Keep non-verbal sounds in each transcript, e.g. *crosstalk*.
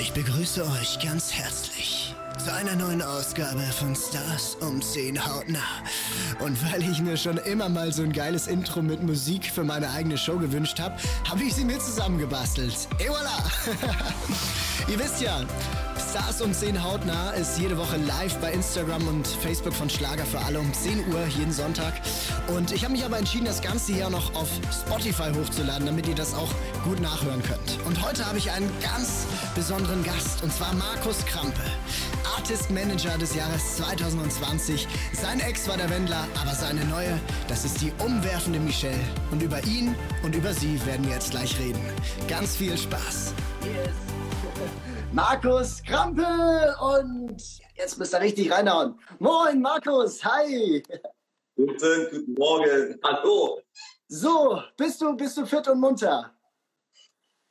Ich begrüße euch ganz herzlich zu einer neuen Ausgabe von Stars um 10 hautnah. Und weil ich mir schon immer mal so ein geiles Intro mit Musik für meine eigene Show gewünscht habe, habe ich sie mir zusammengebastelt. Et voilà! *laughs* Ihr wisst ja, Stars um 10 hautnah ist jede Woche live bei Instagram und Facebook von Schlager für alle um 10 Uhr jeden Sonntag. Und ich habe mich aber entschieden, das Ganze hier noch auf Spotify hochzuladen, damit ihr das auch gut nachhören könnt. Und heute habe ich einen ganz besonderen Gast, und zwar Markus Krampe. Artist Manager des Jahres 2020. Sein Ex war der Wendler, aber seine neue, das ist die umwerfende Michelle. Und über ihn und über sie werden wir jetzt gleich reden. Ganz viel Spaß. Yes. *laughs* Markus Krampe und jetzt müsst ihr richtig reinhauen. Moin Markus, hi. Guten, guten Morgen, hallo. So, bist du, bist du fit und munter?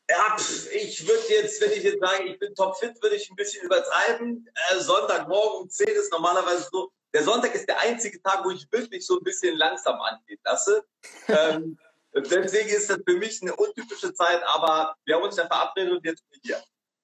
Ja, ich würde jetzt, wenn ich jetzt sage, ich bin topfit, würde ich ein bisschen übertreiben. Äh, Sonntagmorgen um 10 ist normalerweise so. Der Sonntag ist der einzige Tag, wo ich wirklich so ein bisschen langsam angehen lasse. ähm, *laughs* deswegen ist das für mich eine untypische Zeit, aber wir haben uns ja verabredet und jetzt bin ich hier.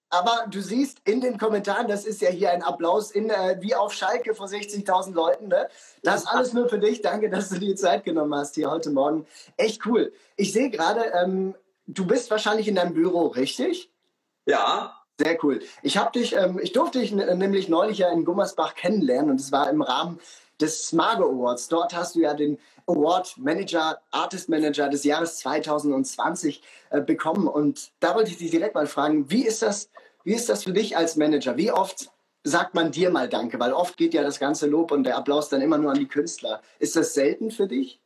Aber du siehst in den Kommentaren, das ist ja hier ein Applaus in, äh, wie auf Schalke vor 60.000 Leuten. Ne? Das alles nur für dich. Danke, dass du dir Zeit genommen hast hier heute Morgen. Echt cool. Ich sehe gerade, ähm, du bist wahrscheinlich in deinem Büro, richtig? Ja. Sehr cool. Ich habe dich, ähm, ich durfte dich nämlich neulich ja in Gummersbach kennenlernen und es war im Rahmen des Smago Awards. Dort hast du ja den Award Manager, Artist Manager des Jahres 2020 äh, bekommen. Und da wollte ich dich direkt mal fragen, wie ist das, wie ist das für dich als Manager? Wie oft sagt man dir mal Danke? Weil oft geht ja das ganze Lob und der Applaus dann immer nur an die Künstler. Ist das selten für dich?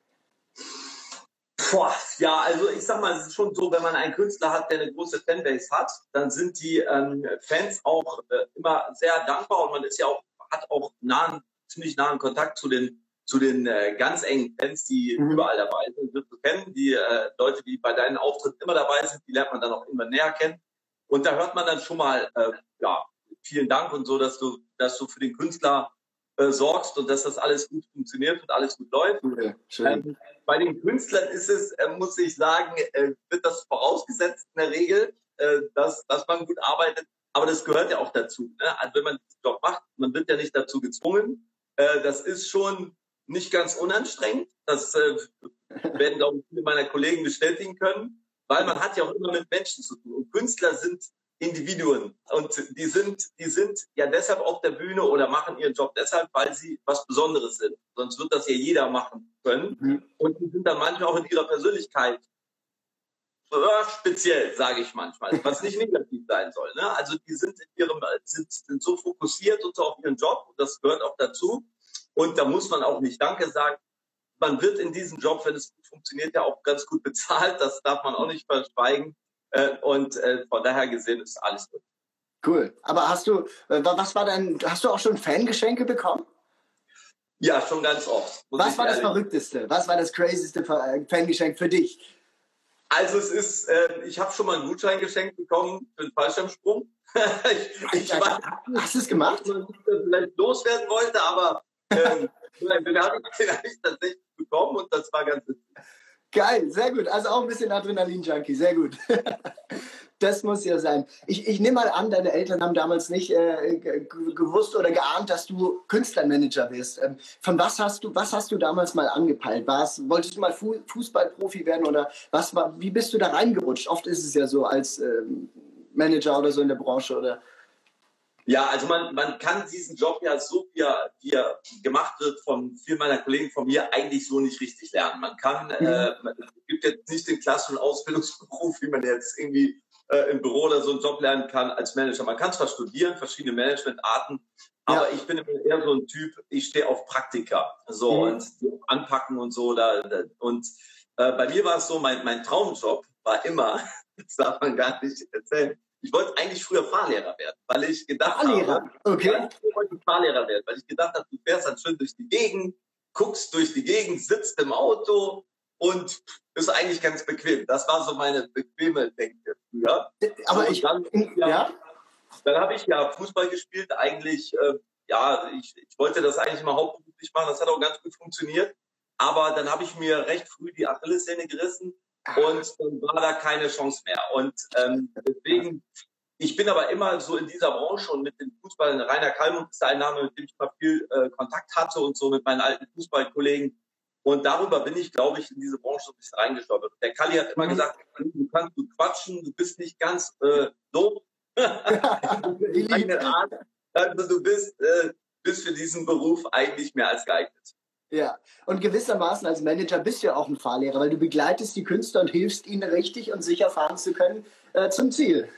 Boah, ja, also ich sag mal, es ist schon so, wenn man einen Künstler hat, der eine große Fanbase hat, dann sind die ähm, Fans auch äh, immer sehr dankbar und man ist ja auch, hat auch nahen, ziemlich nahen Kontakt zu den zu den äh, ganz engen Fans, die mhm. überall dabei sind, wirst du kennen. Die äh, Leute, die bei deinen Auftritten immer dabei sind, die lernt man dann auch immer näher kennen. Und da hört man dann schon mal, äh, ja, vielen Dank und so, dass du, dass du für den Künstler äh, sorgst und dass das alles gut funktioniert und alles gut läuft. Okay, ähm, bei den Künstlern ist es, äh, muss ich sagen, äh, wird das vorausgesetzt in der Regel, äh, dass, dass man gut arbeitet. Aber das gehört ja auch dazu. Ne? Also wenn man diesen Job macht, man wird ja nicht dazu gezwungen. Äh, das ist schon nicht ganz unanstrengend. Das *laughs* werden, glaube ich, viele meiner Kollegen bestätigen können, weil man hat ja auch immer mit Menschen zu tun. Und Künstler sind Individuen und die sind, die sind ja deshalb auf der Bühne oder machen ihren Job deshalb, weil sie was Besonderes sind. Sonst wird das ja jeder machen können. Mhm. Und die sind dann manchmal auch in ihrer Persönlichkeit speziell, sage ich manchmal, was nicht *laughs* negativ sein soll. Ne? Also die sind in ihrem, sind, sind so fokussiert und so auf ihren Job und das gehört auch dazu. Und da muss man auch nicht Danke sagen. Man wird in diesem Job, wenn es gut funktioniert, ja auch ganz gut bezahlt. Das darf man auch nicht verschweigen. Äh, und äh, von daher gesehen ist alles gut. Cool. Aber hast du, äh, was war dein, hast du auch schon Fangeschenke bekommen? Ja, schon ganz oft. Was war das Verrückteste? Was war das crazyste Fangeschenk für dich? Also es ist, äh, ich habe schon mal einen Gutschein geschenkt bekommen für den Fallschirmsprung. *laughs* ich, ich, weiß, hast du es gemacht? Vielleicht loswerden wollte, aber ähm, *laughs* den habe ich, hab ich tatsächlich bekommen und das war ganz witzig. Geil, sehr gut. Also auch ein bisschen Adrenalin-Junkie, sehr gut. *laughs* Das muss ja sein. Ich, ich nehme mal an, deine Eltern haben damals nicht äh, gewusst oder geahnt, dass du Künstlermanager wirst. Ähm, von was hast du, was hast du damals mal angepeilt? War's, wolltest du mal Fu Fußballprofi werden oder was war, wie bist du da reingerutscht? Oft ist es ja so als ähm, Manager oder so in der Branche oder ja, also man, man kann diesen Job ja so, wie er, wie er gemacht wird von vielen meiner Kollegen von mir, eigentlich so nicht richtig lernen. Man kann, mhm. äh, man, es gibt jetzt nicht den klassischen Ausbildungsberuf, wie man jetzt irgendwie äh, im Büro oder so einen Job lernen kann als Manager. Man kann zwar studieren, verschiedene Managementarten, aber ja. ich bin eher so ein Typ, ich stehe auf Praktika, so mhm. und anpacken und so. Da, da und äh, bei mir war es so, mein, mein Traumjob war immer, *laughs* das darf man gar nicht erzählen, ich wollte eigentlich früher Fahrlehrer werden, weil ich gedacht Fahrlehrer? habe, okay. ich wollte Fahrlehrer werden, weil ich gedacht habe, du fährst dann schön durch die Gegend, guckst durch die Gegend, sitzt im Auto und ist eigentlich ganz bequem. Das war so meine bequeme Denke früher. Aber ich, dann, ja, ja? dann habe ich ja Fußball gespielt. Eigentlich, äh, ja, ich, ich wollte das eigentlich mal hauptberuflich machen. Das hat auch ganz gut funktioniert. Aber dann habe ich mir recht früh die Achillessehne gerissen und dann war da keine Chance mehr. Und ähm, deswegen ich bin aber immer so in dieser Branche und mit dem Fußball, Rainer Kalmund ist ein Name, mit dem ich mal viel äh, Kontakt hatte und so mit meinen alten Fußballkollegen. Und darüber bin ich, glaube ich, in diese Branche so ein bisschen reingestolpert. Der Kalli hat immer mhm. gesagt, du kannst gut quatschen, du bist nicht ganz äh, doof. *laughs* *laughs* also du bist, äh, bist für diesen Beruf eigentlich mehr als geeignet. Ja, und gewissermaßen als Manager bist du ja auch ein Fahrlehrer, weil du begleitest die Künstler und hilfst ihnen richtig und sicher fahren zu können äh, zum Ziel. *laughs*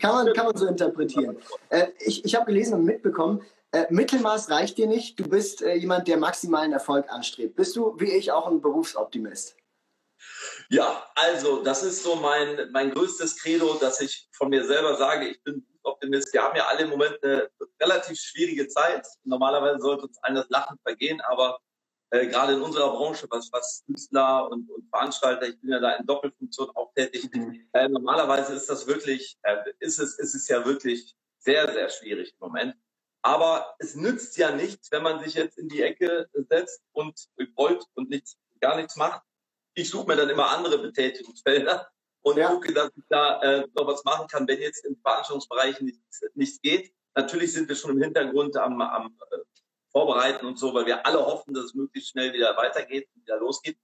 kann, man, kann man so interpretieren. Äh, ich ich habe gelesen und mitbekommen, äh, Mittelmaß reicht dir nicht. Du bist äh, jemand, der maximalen Erfolg anstrebt. Bist du, wie ich, auch ein Berufsoptimist? Ja, also das ist so mein, mein größtes Credo, dass ich von mir selber sage, ich bin Optimist. Wir haben ja alle im Moment eine relativ schwierige Zeit. Normalerweise sollte uns allen das Lachen vergehen, aber äh, gerade in unserer Branche, was, was Künstler und, und, Veranstalter, ich bin ja da in Doppelfunktion auch tätig. Mhm. Äh, normalerweise ist das wirklich, äh, ist es, ist es ja wirklich sehr, sehr schwierig im Moment. Aber es nützt ja nichts, wenn man sich jetzt in die Ecke setzt und rollt und nichts, gar nichts macht. Ich suche mir dann immer andere Betätigungsfelder und ja. gucke, dass ich da äh, noch was machen kann, wenn jetzt im Veranstaltungsbereich nichts, nichts geht. Natürlich sind wir schon im Hintergrund am, am äh, Vorbereiten und so, weil wir alle hoffen, dass es möglichst schnell wieder weitergeht und wieder losgeht.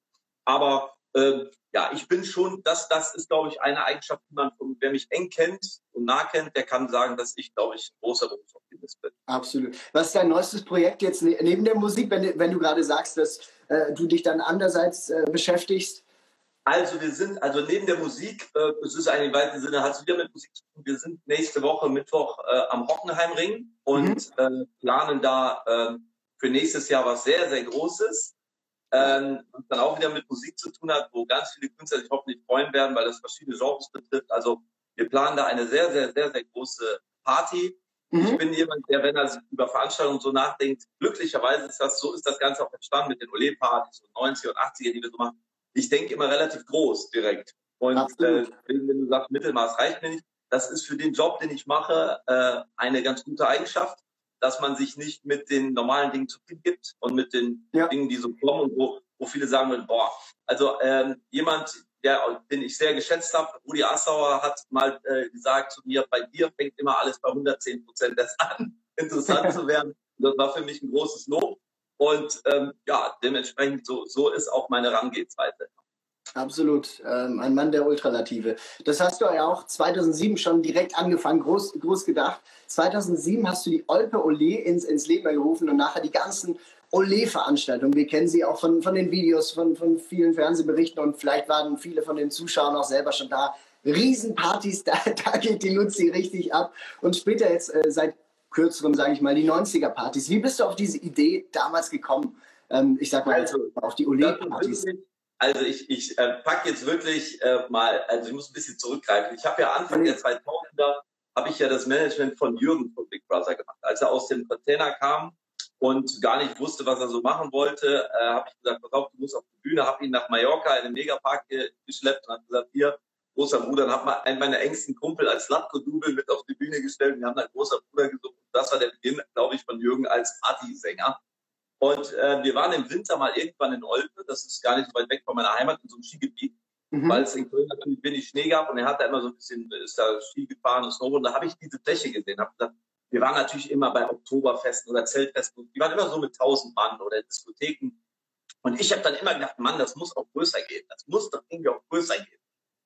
Aber ähm, ja, ich bin schon, das, das ist, glaube ich, eine Eigenschaft, die man, wer mich eng kennt und nah kennt, der kann sagen, dass ich, glaube ich, ein großer Berufsoptimist bin. Absolut. Was ist dein neuestes Projekt jetzt ne-, neben der Musik, wenn, wenn du gerade sagst, dass äh, du dich dann andererseits äh, beschäftigst? Also wir sind, also neben der Musik, äh, es ist eigentlich im weiten Sinne, hat es wieder mit Musik zu tun. Wir sind nächste Woche Mittwoch äh, am Hockenheimring und mhm. äh, planen da äh, für nächstes Jahr was sehr, sehr Großes. Ähm, was dann auch wieder mit Musik zu tun hat, wo ganz viele Künstler sich hoffentlich freuen werden, weil das verschiedene Genres betrifft. Also wir planen da eine sehr, sehr, sehr, sehr große Party. Mhm. Ich bin jemand, der, wenn er über Veranstaltungen so nachdenkt, glücklicherweise ist das, so ist das Ganze auch entstanden mit den Ole-Partys und 90er und 80er, die wir so machen ich denke immer relativ groß direkt. Und äh, wenn du sagst, Mittelmaß reicht mir nicht, das ist für den Job, den ich mache, äh, eine ganz gute Eigenschaft, dass man sich nicht mit den normalen Dingen zu viel gibt und mit den ja. Dingen, die so kommen und wo, wo viele sagen würden, boah, also ähm, jemand, der, den ich sehr geschätzt habe, Rudi Assauer hat mal äh, gesagt zu mir, bei dir fängt immer alles bei 110 Prozent erst *laughs* an, interessant *laughs* zu werden. Das war für mich ein großes Lob. Und ähm, ja, dementsprechend so, so ist auch meine Herangehensweise. Absolut, ähm, ein Mann der Ultralative. Das hast du ja auch 2007 schon direkt angefangen, groß, groß gedacht. 2007 hast du die Olpe Ole ins, ins Leben gerufen und nachher die ganzen Ole-Veranstaltungen. Wir kennen sie auch von, von den Videos, von, von vielen Fernsehberichten und vielleicht waren viele von den Zuschauern auch selber schon da. Riesenpartys, *laughs* da, da geht die Luzi richtig ab. Und später jetzt äh, seit kürzerem, sage ich mal, die 90er-Partys. Wie bist du auf diese Idee damals gekommen? Ähm, ich sag mal, also, auf die Ole-Partys. Also ich, ich äh, packe jetzt wirklich äh, mal, also ich muss ein bisschen zurückgreifen. Ich habe ja Anfang der 2000er, habe ich ja das Management von Jürgen von Big Brother gemacht. Als er aus dem Container kam und gar nicht wusste, was er so machen wollte, äh, habe ich gesagt, pass auf, du musst auf die Bühne, habe ihn nach Mallorca in den Megapark geschleppt und habe gesagt, hier, großer Bruder, und habe einen meiner engsten Kumpel als Latko-Double mit auf die Bühne gestellt. Wir haben dann großer Bruder gesungen. Das war der Beginn, glaube ich, von Jürgen als Partysänger. Und äh, wir waren im Winter mal irgendwann in Olpe, das ist gar nicht so weit weg von meiner Heimat, in so einem Skigebiet, mhm. weil es in Köln natürlich wenig Schnee gab und er hat da immer so ein bisschen, ist da Ski gefahren und Snowboard. Da habe ich diese Fläche gesehen, habe gesagt, wir waren natürlich immer bei Oktoberfesten oder Zeltfesten, die waren immer so mit tausend Mann oder Diskotheken. Und ich habe dann immer gedacht, Mann, das muss auch größer gehen, das muss doch irgendwie auch größer gehen.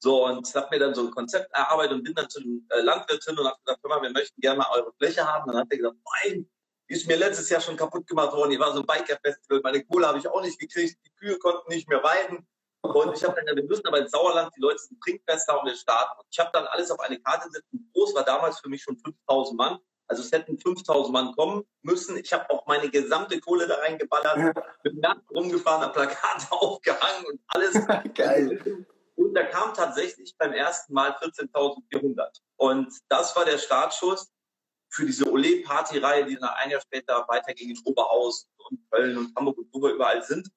So, und habe mir dann so ein Konzept erarbeitet und bin dann zu dem äh, Landwirt hin und habe gesagt, mal, wir möchten gerne mal eure Fläche haben. Dann hat er gesagt, nein, die ist mir letztes Jahr schon kaputt gemacht worden. Die war so ein Biker-Festival. Meine Kohle habe ich auch nicht gekriegt. Die Kühe konnten nicht mehr weiden. Und ich habe dann, wir müssen aber ins Sauerland, die Leute sind trinkfester und wir starten. Und ich habe dann alles auf eine Karte gesetzt. Groß war damals für mich schon 5000 Mann. Also es hätten 5000 Mann kommen müssen. Ich habe auch meine gesamte Kohle da reingeballert, bin nackt rumgefahren, habe Plakate *laughs* aufgehangen und alles. *laughs* Geil. Und da kam tatsächlich beim ersten Mal 14.400. Und das war der Startschuss für diese Ole-Party-Reihe, die dann ein Jahr später weiterging in Oberhausen und Köln und Hamburg und wo wir überall sind.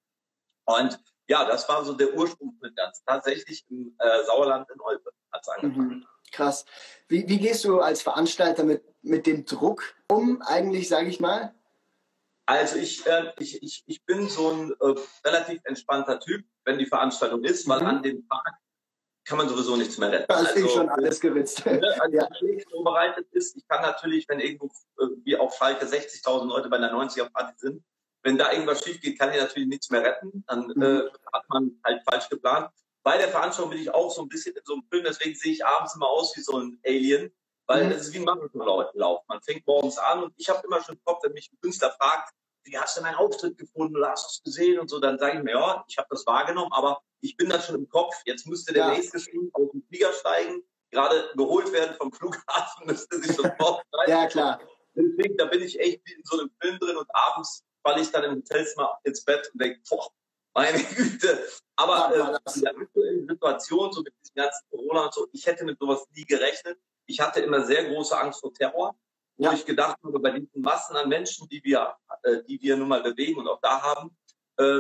Und ja, das war so der Ursprung mit ganz. Tatsächlich im äh, Sauerland in Olpe hat es angefangen. Mhm. Krass. Wie, wie gehst du als Veranstalter mit, mit dem Druck um, eigentlich, sage ich mal? Also ich, äh, ich, ich, ich bin so ein äh, relativ entspannter Typ, wenn die Veranstaltung ist, weil mhm. an dem Tag kann man sowieso nichts mehr retten. Da ist also, schon alles geritzt. Ne, also *laughs* ja. vorbereitet ist, ich kann natürlich, wenn irgendwo äh, wie auf Schalke 60.000 Leute bei einer 90er-Party sind, wenn da irgendwas schief geht, kann ich natürlich nichts mehr retten. Dann mhm. äh, hat man halt falsch geplant. Bei der Veranstaltung bin ich auch so ein bisschen in so einem Film, deswegen sehe ich abends immer aus wie so ein Alien, weil es ist wie ein Marathonlauf. Man fängt morgens an und ich habe immer schon im Kopf, wenn mich ein Künstler fragt, wie hast du meinen Auftritt gefunden oder hast du es gesehen und so, dann sage ich mir, ja, ich habe das wahrgenommen, aber ich bin dann schon im Kopf. Jetzt müsste der ja. nächste schon auf den Flieger steigen, gerade geholt werden vom Flughafen, *laughs* müsste sich sofort Ja, klar. Deswegen, da bin ich echt wie in so einem Film drin und abends falle ich dann im Hotelzimmer ins Bett und denke, boah, meine Güte. Aber ja, äh, in der aktuellen Situation, so mit diesem ganzen Corona und so, ich hätte mit sowas nie gerechnet. Ich hatte immer sehr große Angst vor Terror, ja. wo ich gedacht habe, bei diesen Massen an Menschen, die wir, äh, die wir nun mal bewegen und auch da haben, äh,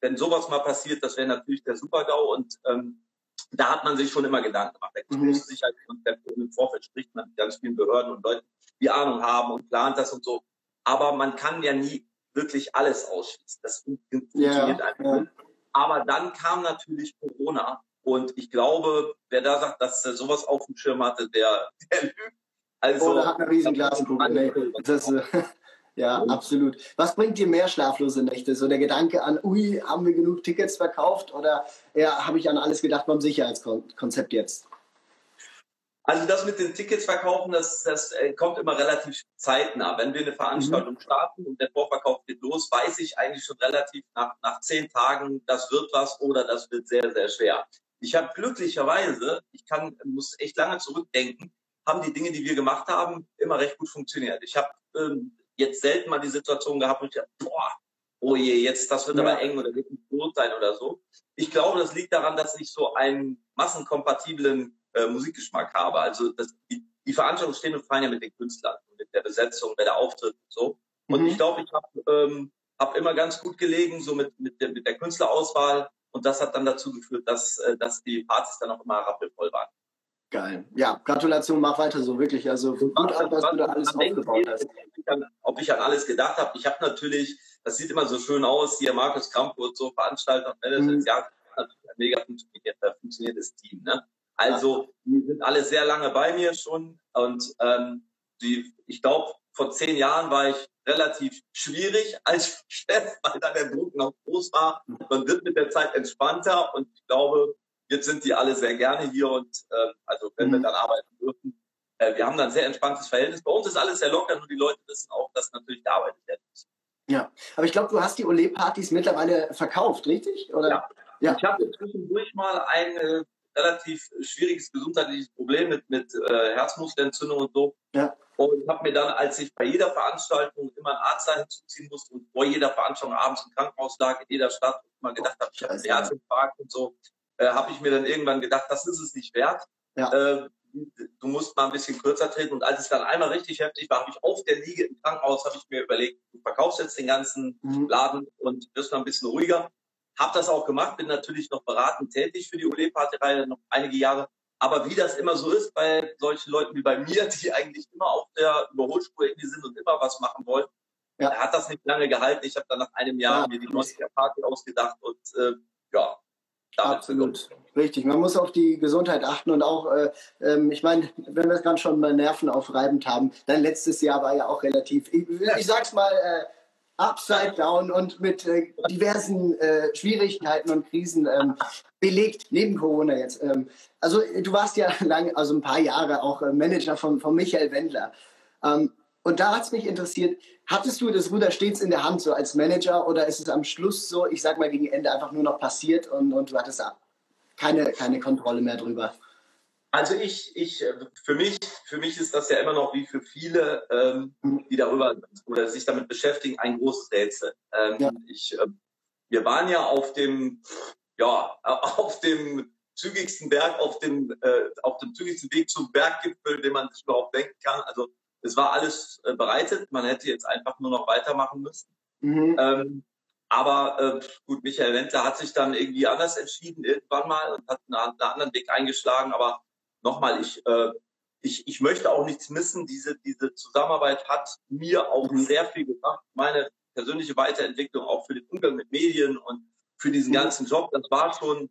wenn sowas mal passiert, das wäre natürlich der Super-GAU und ähm, da hat man sich schon immer Gedanken gemacht. Da mhm. muss Sicherheitskonzept und im Vorfeld spricht man mit ganz vielen Behörden und Leuten, die Ahnung haben und plant das und so. Aber man kann ja nie wirklich alles ausschließen. Das funktioniert ja, einfach ja. nicht. Aber dann kam natürlich Corona und ich glaube, wer da sagt, dass er sowas auf dem Schirm hatte, der, der lügt. Also, oh, da hat eine riesen Glaskugel. Das, äh, *laughs* ja, absolut. Was bringt dir mehr schlaflose Nächte? So der Gedanke an, ui, haben wir genug Tickets verkauft oder ja, habe ich an alles gedacht beim Sicherheitskonzept jetzt? Also das mit den Tickets verkaufen, das, das äh, kommt immer relativ zeitnah. Wenn wir eine Veranstaltung mhm. starten und der Vorverkauf geht los, weiß ich eigentlich schon relativ nach, nach zehn Tagen, das wird was oder das wird sehr, sehr schwer. Ich habe glücklicherweise, ich kann, muss echt lange zurückdenken, haben die Dinge, die wir gemacht haben, immer recht gut funktioniert. Ich habe ähm, jetzt selten mal die Situation gehabt, wo ich dachte, boah, oh je, jetzt, das wird ja. aber eng oder wird nicht gut sein oder so. Ich glaube, das liegt daran, dass ich so einen massenkompatiblen äh, Musikgeschmack habe. Also das, die, die Veranstaltungen stehen und fallen ja mit den Künstlern, mit der Besetzung, mit der Auftritt und so. Und mhm. ich glaube, ich habe ähm, hab immer ganz gut gelegen, so mit, mit, der, mit der Künstlerauswahl. Und das hat dann dazu geführt, dass, äh, dass die Partys dann auch immer rappelvoll waren. Geil. Ja, Gratulation, mach weiter so, wirklich. Also gut an, was du da alles aufgebaut hast. Ob ich an alles gedacht habe. Ich habe natürlich, das sieht immer so schön aus, hier Markus Krampurt, so Veranstalter, Manager, mhm. ja, ein mega funktioniert, funktioniertes Team. Ne? Also, die sind alle sehr lange bei mir schon und ähm, die, ich glaube, vor zehn Jahren war ich relativ schwierig *laughs* als Chef, weil dann der Druck noch groß war. Man wird mit der Zeit entspannter und ich glaube, jetzt sind die alle sehr gerne hier und äh, also wenn mhm. wir dann arbeiten dürfen, äh, wir haben dann ein sehr entspanntes Verhältnis. Bei uns ist alles sehr locker, nur die Leute wissen auch, dass natürlich gearbeitet werden muss. Ja, aber ich glaube, du hast die Ole-Partys mittlerweile verkauft, richtig? Oder? Ja. ja. Ich habe zwischendurch mal eine relativ schwieriges gesundheitliches Problem mit, mit äh, Herzmuskelentzündung und so. Ja. Und habe mir dann, als ich bei jeder Veranstaltung immer einen Arzt hinzuziehen musste und vor jeder Veranstaltung abends im Krankenhaus lag, in jeder Stadt, mal gedacht habe, ich habe einen Herzinfarkt und so, äh, habe ich mir dann irgendwann gedacht, das ist es nicht wert. Ja. Äh, du musst mal ein bisschen kürzer treten. Und als es dann einmal richtig heftig war, habe ich auf der Liege im Krankenhaus, habe ich mir überlegt, du verkaufst jetzt den ganzen mhm. Laden und wirst mal ein bisschen ruhiger. Habe das auch gemacht, bin natürlich noch beratend tätig für die Ole-Party-Reihe noch einige Jahre. Aber wie das immer so ist bei solchen Leuten wie bei mir, die eigentlich immer auf der Überholspur irgendwie sind und immer was machen wollen, ja. hat das nicht lange gehalten. Ich habe dann nach einem Jahr ja. mir die 90er-Party ausgedacht und äh, ja, Absolut. Richtig, man muss auf die Gesundheit achten und auch, äh, ähm, ich meine, wenn wir es gerade schon mal nervenaufreibend haben, dein letztes Jahr war ja auch relativ, ich, ich sag's mal, äh, upside down und mit äh, diversen äh, Schwierigkeiten und Krisen ähm, belegt, neben Corona jetzt. Ähm, also du warst ja *laughs* lang, also ein paar Jahre auch äh, Manager von, von Michael Wendler. Ähm, und da hat es mich interessiert, hattest du das Ruder stets in der Hand, so als Manager, oder ist es am Schluss so, ich sag mal gegen Ende einfach nur noch passiert und, und du hattest keine, keine Kontrolle mehr drüber? Also ich, ich, für mich, für mich ist das ja immer noch wie für viele, ähm, die darüber oder sich damit beschäftigen, ein großes Rätsel. Ähm, ja. ich, äh, wir waren ja auf dem, ja, *laughs* auf dem zügigsten Berg, auf dem, äh, auf dem zügigsten Weg zum Berggipfel, den man sich überhaupt denken kann. Also es war alles äh, bereitet, man hätte jetzt einfach nur noch weitermachen müssen. Mhm. Ähm, aber äh, gut, Michael Wendler hat sich dann irgendwie anders entschieden irgendwann mal und hat einen, einen anderen Weg eingeschlagen. Aber nochmal, ich, äh, ich, ich möchte auch nichts missen. Diese, diese Zusammenarbeit hat mir auch mhm. sehr viel gebracht. Meine persönliche Weiterentwicklung auch für den Umgang mit Medien und für diesen mhm. ganzen Job. Das war schon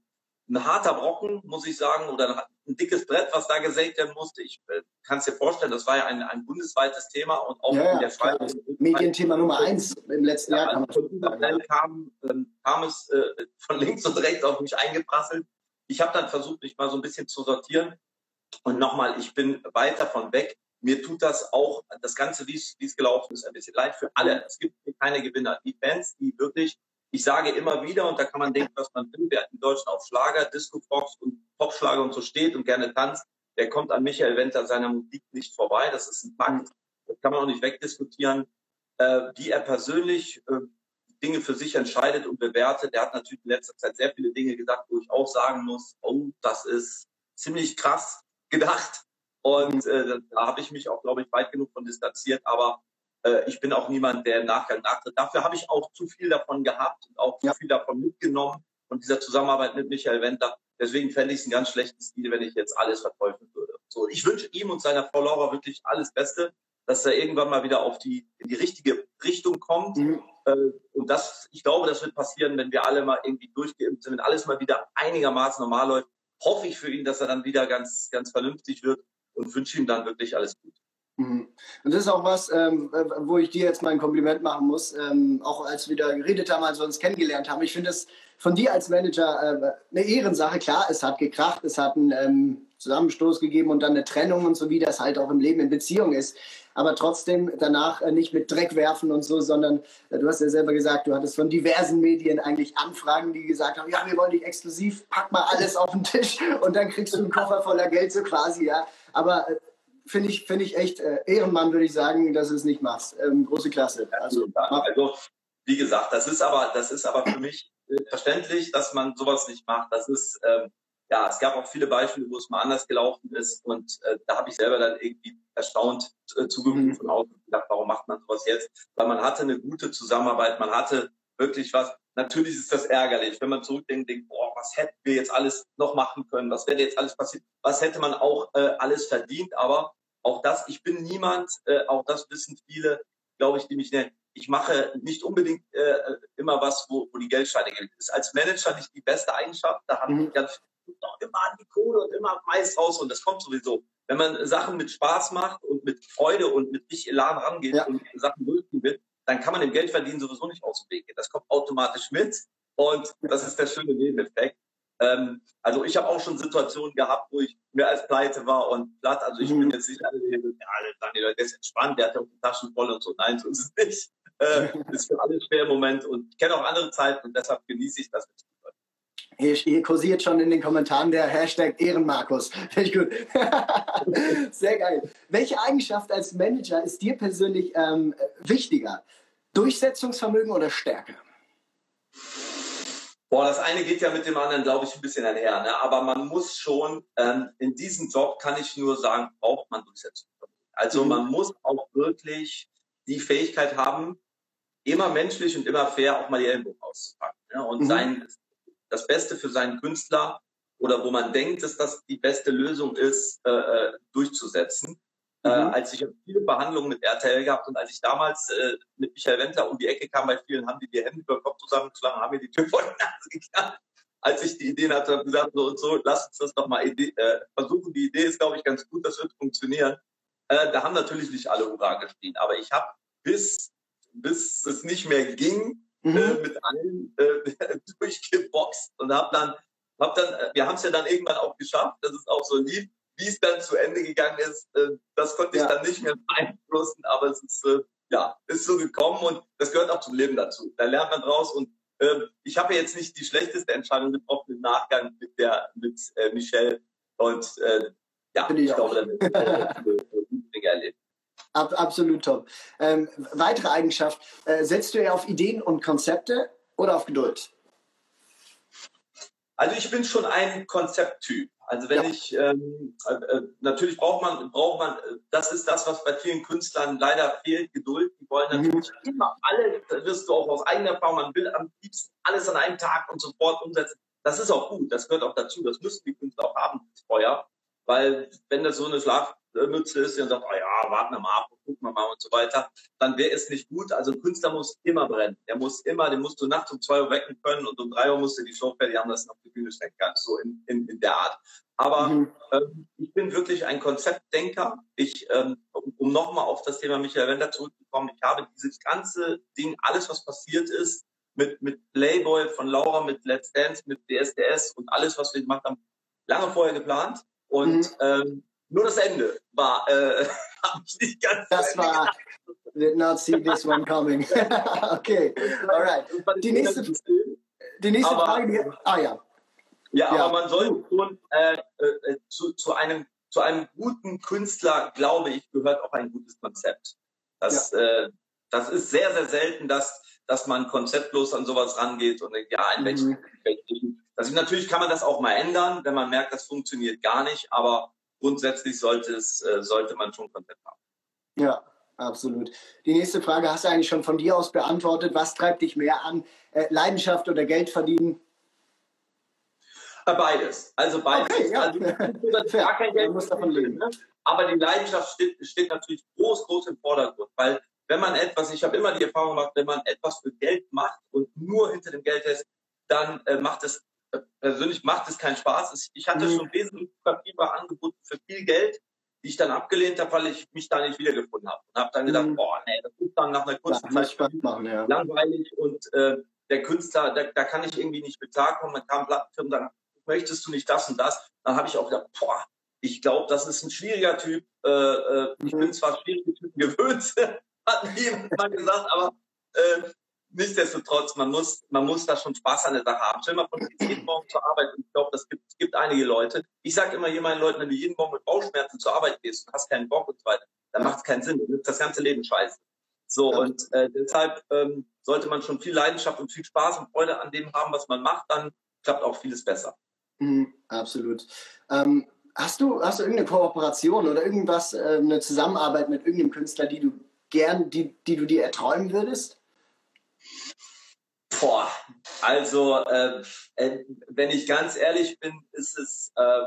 ein harter Brocken, muss ich sagen, oder ein dickes Brett, was da gesägt werden musste. Ich äh, kann es dir vorstellen, das war ja ein, ein bundesweites Thema und auch ja, in der Schweiz. Medienthema Nummer eins im letzten ja, Jahr. Kann man dann kam, ähm, kam es äh, von links und rechts auf mich eingeprasselt. Ich habe dann versucht, mich mal so ein bisschen zu sortieren. Und nochmal, ich bin weit davon weg. Mir tut das auch, das Ganze, wie es gelaufen ist, ein bisschen leid für alle. Es gibt keine Gewinner. Die Fans, die wirklich ich sage immer wieder, und da kann man denken, was man will, wer in Deutschland auf Schlager, Disco Fox und Popschlager und so steht und gerne tanzt, der kommt an Michael Wenter seiner Musik nicht vorbei. Das ist ein Fakt. Das kann man auch nicht wegdiskutieren. Äh, wie er persönlich äh, Dinge für sich entscheidet und bewertet. Der hat natürlich in letzter Zeit sehr viele Dinge gesagt, wo ich auch sagen muss, oh, das ist ziemlich krass gedacht. Und äh, da habe ich mich auch, glaube ich, weit genug von distanziert. Aber äh, ich bin auch niemand, der im Nachgang nachtritt. Dafür habe ich auch zu viel davon gehabt und auch zu viel davon mitgenommen von dieser Zusammenarbeit mit Michael Wender. Deswegen fände ich es einen ganz schlechten Stil, wenn ich jetzt alles verteufeln würde. So, ich wünsche ihm und seiner Frau Laura wirklich alles Beste, dass er irgendwann mal wieder auf die, in die richtige Richtung kommt. Mhm. Äh, und das, ich glaube, das wird passieren, wenn wir alle mal irgendwie durchgeimpft sind, wenn alles mal wieder einigermaßen normal läuft. Hoffe ich für ihn, dass er dann wieder ganz, ganz vernünftig wird und wünsche ihm dann wirklich alles Gute. Mhm. Und das ist auch was, ähm, wo ich dir jetzt mal ein Kompliment machen muss, ähm, auch als wir da geredet haben, als wir uns kennengelernt haben. Ich finde es von dir als Manager äh, eine Ehrensache. Klar, es hat gekracht, es hat einen ähm, Zusammenstoß gegeben und dann eine Trennung und so, wie das halt auch im Leben in Beziehung ist. Aber trotzdem danach äh, nicht mit Dreck werfen und so, sondern äh, du hast ja selber gesagt, du hattest von diversen Medien eigentlich Anfragen, die gesagt haben, ja, wir wollen dich exklusiv, pack mal alles auf den Tisch *laughs* und dann kriegst du einen Koffer voller Geld so quasi, ja. Aber äh, finde ich, find ich echt äh, Ehrenmann, würde ich sagen, dass du es nicht machst. Ähm, große Klasse. Also, also, wie gesagt, das ist aber, das ist aber für mich verständlich, dass man sowas nicht macht. Das ist, ähm, ja, es gab auch viele Beispiele, wo es mal anders gelaufen ist und äh, da habe ich selber dann irgendwie erstaunt äh, zugerufen mhm. und gedacht, warum macht man sowas jetzt? Weil man hatte eine gute Zusammenarbeit, man hatte wirklich was. Natürlich ist das ärgerlich, wenn man zurückdenkt, denkt, boah, was hätten wir jetzt alles noch machen können? Was wäre jetzt alles passiert? Was hätte man auch äh, alles verdient? Aber auch das, ich bin niemand, äh, auch das wissen viele, glaube ich, die mich nennen. Ich mache nicht unbedingt äh, immer was, wo, wo die Geldscheine gelten. Ist als Manager nicht die beste Eigenschaft. Da haben mhm. ganz immer an die Kohle und immer Mais raus und das kommt sowieso. Wenn man Sachen mit Spaß macht und mit Freude und mit richtig Elan rangeht ja. und Sachen durchziehen will, dann kann man dem Geld verdienen sowieso nicht aus dem Weg gehen. Das kommt automatisch mit und das ist der schöne Nebeneffekt. Ähm, also ich habe auch schon Situationen gehabt, wo ich mehr als pleite war und platt. Also ich mhm. bin jetzt nicht alle, ja, Daniel, der ist entspannt, der hat ja auch die Taschen voll und so. Nein, so ist es nicht. Äh, *laughs* ist für alle schwer im Moment und ich kenne auch andere Zeiten und deshalb genieße ich das. Hier, hier kursiert schon in den Kommentaren der Hashtag Ehrenmarkus. Finde ich gut. *laughs* Sehr geil. Welche Eigenschaft als Manager ist dir persönlich ähm, wichtiger? Durchsetzungsvermögen oder Stärke? Boah, das eine geht ja mit dem anderen, glaube ich, ein bisschen einher. Ne? Aber man muss schon, ähm, in diesem Job kann ich nur sagen, braucht man Durchsetzung. Also mhm. man muss auch wirklich die Fähigkeit haben, immer menschlich und immer fair auch mal die Ellenbogen auszupacken. Ne? Und mhm. sein, das Beste für seinen Künstler oder wo man denkt, dass das die beste Lösung ist, äh, äh durchzusetzen. Äh, mhm. Äh, als ich viele Behandlungen mit RTL gehabt und als ich damals äh, mit Michael Wendler um die Ecke kam, bei vielen haben die die Hände über den Kopf zusammengeschlagen, haben mir die Tür vor die Nase geknallt. Als ich die Ideen hatte, habe gesagt, so und so, lass uns das doch mal Idee, äh, versuchen. Die Idee ist, glaube ich, ganz gut, das wird funktionieren. Äh, da haben natürlich nicht alle Hurra geschrien, aber ich habe bis, bis es nicht mehr ging, mhm. äh, mit allen äh, *laughs* durchgeboxt und habe dann, hab dann, äh, wir haben es ja dann irgendwann auch geschafft, dass es auch so lief wie es dann zu Ende gegangen ist, äh, das konnte ich ja. dann nicht mehr beeinflussen, aber es ist, äh, ja, ist so gekommen und das gehört auch zum Leben dazu. Da lernt man draus und äh, ich habe jetzt nicht die schlechteste Entscheidung getroffen im Nachgang mit der mit äh, Michelle und äh, ja, ich, ich glaube, dann ist Dinge erlebt. Ab, absolut top. Ähm, weitere Eigenschaft, äh, setzt du eher auf Ideen und Konzepte oder auf Geduld? Also ich bin schon ein Konzepttyp. Also wenn ja. ich ähm, äh, äh, natürlich braucht man braucht man das ist das was bei vielen Künstlern leider fehlt Geduld. Die wollen mhm. natürlich mhm. immer alle das wirst du auch aus eigener Erfahrung man will am liebsten alles an einem Tag und sofort umsetzen. Das ist auch gut, das gehört auch dazu. Das müssen die Künstler auch haben, Feuer, weil wenn das so eine Schlaf Schlafmütze ist und sagt, oh ja, warten wir mal ab, gucken wir mal und so weiter, dann wäre es nicht gut. Also ein Künstler muss immer brennen. Der muss immer, den musst du nachts um zwei Uhr wecken können und um drei Uhr musst du die Show fertig haben, dass du auf die Bühne stellen kannst, so in, in, in der Art. Aber mhm. ähm, ich bin wirklich ein Konzeptdenker. Ich, ähm, um nochmal auf das Thema Michael Wender zurückzukommen, ich habe dieses ganze Ding, alles was passiert ist, mit, mit Playboy von Laura, mit Let's Dance, mit DSDS und alles, was wir gemacht haben, lange vorher geplant. Und mhm. ähm, nur das Ende war, äh, *laughs* habe ich nicht ganz Das *laughs* war, did not see this one coming. *laughs* okay, alright. Die nächste, die nächste aber, Frage, die, ah ja. Ja, ja, aber man sollte schon äh, äh, zu, zu, einem, zu einem guten Künstler, glaube ich, gehört auch ein gutes Konzept. Das, ja. äh, das ist sehr, sehr selten, dass, dass man konzeptlos an sowas rangeht und denkt, ja, ein mhm. welchen, also natürlich kann man das auch mal ändern, wenn man merkt, das funktioniert gar nicht, aber grundsätzlich sollte, es, äh, sollte man schon Konzept haben. Ja, absolut. Die nächste Frage hast du eigentlich schon von dir aus beantwortet. Was treibt dich mehr an? Äh, Leidenschaft oder Geld verdienen? Beides. Also beides. Okay, ja. also, *laughs* gar kein Geld muss davon leben. Ne? Aber die Leidenschaft steht, steht natürlich groß, groß im Vordergrund, weil wenn man etwas, ich habe immer die Erfahrung gemacht, wenn man etwas für Geld macht und nur hinter dem Geld ist, dann äh, macht es äh, persönlich macht es keinen Spaß. Ich hatte mhm. schon wesentlich lukrative Angebote für viel Geld, die ich dann abgelehnt habe, weil ich mich da nicht wiedergefunden habe. Und habe dann gedacht, mhm. boah, nee, das ist dann nach einer kurzen Zeit machen, ja. langweilig und äh, der Künstler, da, da kann ich irgendwie nicht mit klarkommen. Man kam Plattenfirmen, dann möchtest du nicht das und das. Dann habe ich auch gedacht, boah, ich glaube, das ist ein schwieriger Typ. Äh, äh, ich bin mhm. zwar schwierige Typen gewöhnt, *laughs* hat mir jemand mal gesagt, aber äh, nichtsdestotrotz, man muss, man muss da schon Spaß an der Sache haben. Stell mal vor, du jeden Morgen zur Arbeit und ich glaube, das gibt, es gibt einige Leute. Ich sage immer hier meinen Leuten, wenn du jeden Morgen mit Bauchschmerzen zur Arbeit gehst und hast keinen Bock und so weiter, dann macht es keinen Sinn. Du das ganze Leben scheiße. So, ja. und äh, deshalb ähm, sollte man schon viel Leidenschaft und viel Spaß und Freude an dem haben, was man macht, dann klappt auch vieles besser. Mhm, absolut. Ähm, hast, du, hast du irgendeine Kooperation oder irgendwas, äh, eine Zusammenarbeit mit irgendeinem Künstler, die du gern, die, die du dir erträumen würdest? Boah, also äh, äh, wenn ich ganz ehrlich bin, ist es, äh,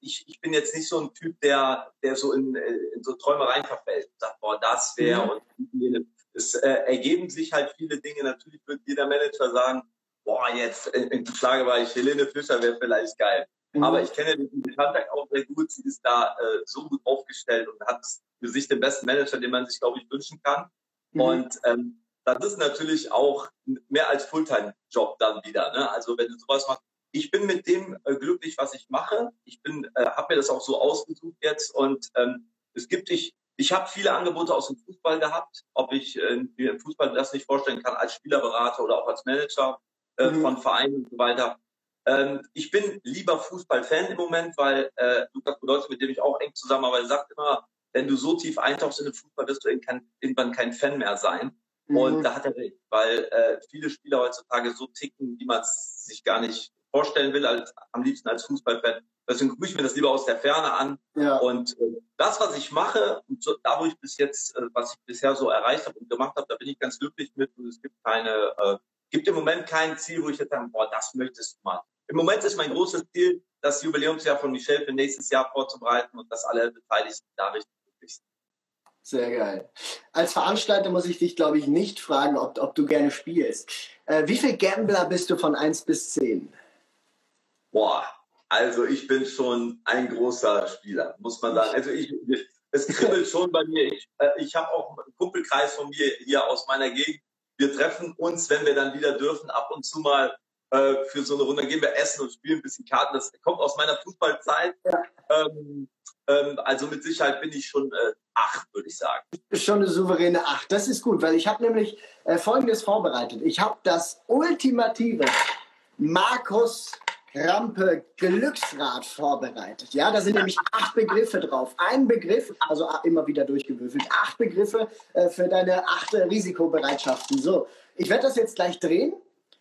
ich, ich bin jetzt nicht so ein Typ, der, der so in, äh, in so Träumereien verfällt. Sagt, boah, das wäre mhm. und jene. Es äh, ergeben sich halt viele Dinge. Natürlich wird jeder Manager sagen, boah, jetzt in, in Schlagerbereich Helene Fischer wäre vielleicht geil. Mhm. Aber ich kenne den Handwerk auch sehr gut. Sie ist da äh, so gut aufgestellt und hat für sich den besten Manager, den man sich, glaube ich, wünschen kann. Mhm. Und ähm, das ist natürlich auch mehr als Fulltime-Job dann wieder. Ne? Also wenn du sowas machst, ich bin mit dem äh, glücklich, was ich mache. Ich bin, äh, habe mir das auch so ausgesucht jetzt und ähm, es gibt ich, ich habe viele Angebote aus dem Fußball gehabt, ob ich äh, mir im Fußball das nicht vorstellen kann als Spielerberater oder auch als Manager äh, mhm. von Vereinen und so weiter. Ähm, ich bin lieber Fußballfan im Moment, weil äh, Lukas Podolski, mit dem ich auch eng zusammenarbeite, sagt immer, wenn du so tief eintauchst in den Fußball, wirst du irgendwann kein Fan mehr sein. Mhm. Und da hat er recht, weil äh, viele Spieler heutzutage so ticken, wie man es sich gar nicht vorstellen will, als, am liebsten als Fußballfan. Deswegen gucke ich mir das lieber aus der Ferne an. Ja. Und äh, das, was ich mache, und so, da, wo ich bis jetzt, äh, was ich bisher so erreicht habe und gemacht habe, da bin ich ganz glücklich mit. Und es gibt keine, äh, gibt im Moment kein Ziel, wo ich jetzt sage, boah, das möchtest du mal. Im Moment ist mein großes Ziel, das Jubiläumsjahr von Michelle für nächstes Jahr vorzubereiten und dass alle Beteiligten da richtig. Sehr geil. Als Veranstalter muss ich dich, glaube ich, nicht fragen, ob, ob du gerne spielst. Äh, wie viel Gambler bist du von 1 bis 10? Boah, also ich bin schon ein großer Spieler, muss man sagen. Also ich, es kribbelt schon bei mir. Ich, äh, ich habe auch einen Kumpelkreis von mir hier aus meiner Gegend. Wir treffen uns, wenn wir dann wieder dürfen, ab und zu mal äh, für so eine Runde. Dann gehen wir essen und spielen ein bisschen Karten. Das kommt aus meiner Fußballzeit. Ja. Ähm, ähm, also mit Sicherheit bin ich schon äh, acht, würde ich sagen. Schon eine souveräne acht. Das ist gut, weil ich habe nämlich äh, Folgendes vorbereitet. Ich habe das ultimative Markus Rampe Glücksrad vorbereitet. Ja, da sind nämlich acht Begriffe drauf. Ein Begriff, also immer wieder durchgewürfelt, acht Begriffe äh, für deine acht Risikobereitschaften. So, ich werde das jetzt gleich drehen.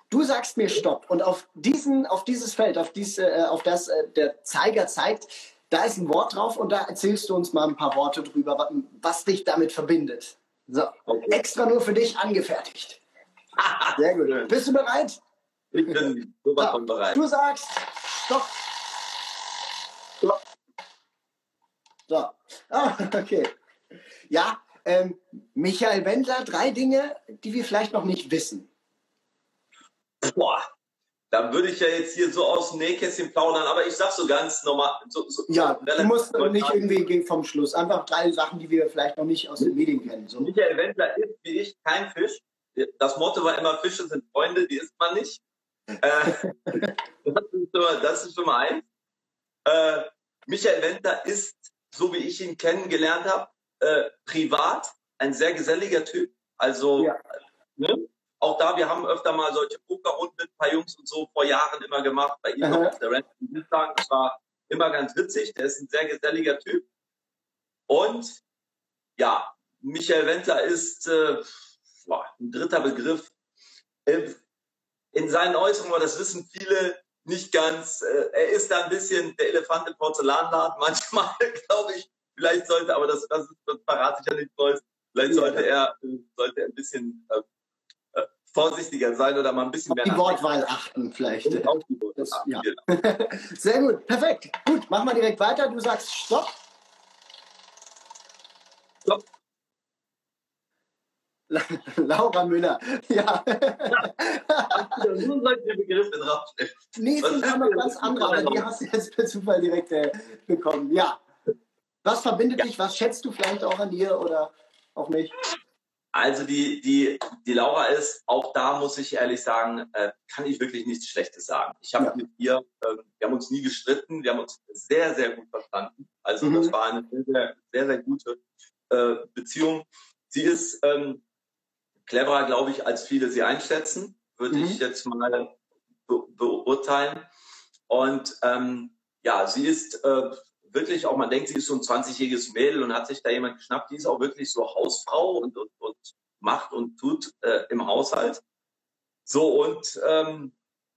Du sagst mir Stopp und auf diesen, auf dieses Feld, auf, dies, äh, auf das äh, der Zeiger zeigt, da ist ein Wort drauf und da erzählst du uns mal ein paar Worte drüber, was, dich damit verbindet. So, okay. extra nur für dich angefertigt. *laughs* Sehr gut. Bist du bereit? Ich bin sowas von bereit. Du sagst Stopp. Stopp. So. Ah, okay. Ja, ähm, Michael Wendler, drei Dinge, die wir vielleicht noch nicht wissen. Boah, da würde ich ja jetzt hier so aus dem Nähkästchen plaudern, aber ich sag so ganz normal. So, so, ja, du musst nicht irgendwie vom Schluss. Einfach drei Sachen, die wir vielleicht noch nicht aus den Medien kennen. So. Michael Wendler ist wie ich kein Fisch. Das Motto war immer, Fische sind Freunde, die isst man nicht. äh, *laughs* das, ist schon, das ist schon mal eins. Äh, Michael Wendler ist, so wie ich ihn kennengelernt habe, äh, privat ein sehr geselliger Typ. Also ja. ne? Auch da, wir haben öfter mal solche Pokerrunden mit ein paar Jungs und so vor Jahren immer gemacht, bei ihm auf der Rent Das war immer ganz witzig. Der ist ein sehr geselliger Typ. Und ja, Michael Wendler ist äh, boah, ein dritter Begriff. In seinen Äußerungen, aber das wissen viele nicht ganz, äh, er ist da ein bisschen der Elefant im Porzellanladen. *laughs* Manchmal, glaube ich, vielleicht sollte, aber das, das, das verrate ich ja nicht Neues, vielleicht sollte er, sollte er ein bisschen äh, äh, vorsichtiger sein oder mal ein bisschen auf mehr. Die Wortwahl achten vielleicht. Auf die Wortwahl das, achten, ja. genau. *laughs* Sehr gut, perfekt. Gut, machen wir direkt weiter. Du sagst Stopp. Stopp. Laura Müller, ja. Nur solche Begriffe draufstehen. Nee, es sind noch ganz andere, aber die hast du jetzt per Zufall direkt äh, bekommen. Ja. Was verbindet ja. dich? Was schätzt du vielleicht auch an dir oder auch mich? Also die, die, die Laura ist, auch da muss ich ehrlich sagen, äh, kann ich wirklich nichts Schlechtes sagen. Ich habe ja. mit ihr, äh, wir haben uns nie gestritten, wir haben uns sehr, sehr gut verstanden. Also mhm. das war eine sehr, sehr, sehr, gute äh, Beziehung. Sie ist ähm, cleverer, glaube ich, als viele sie einschätzen, würde mhm. ich jetzt mal be beurteilen. Und ähm, ja, sie ist äh, wirklich auch, man denkt, sie ist so ein 20-jähriges Mädel und hat sich da jemand geschnappt, die ist auch wirklich so Hausfrau und, und, und macht und tut äh, im Haushalt. So und ähm,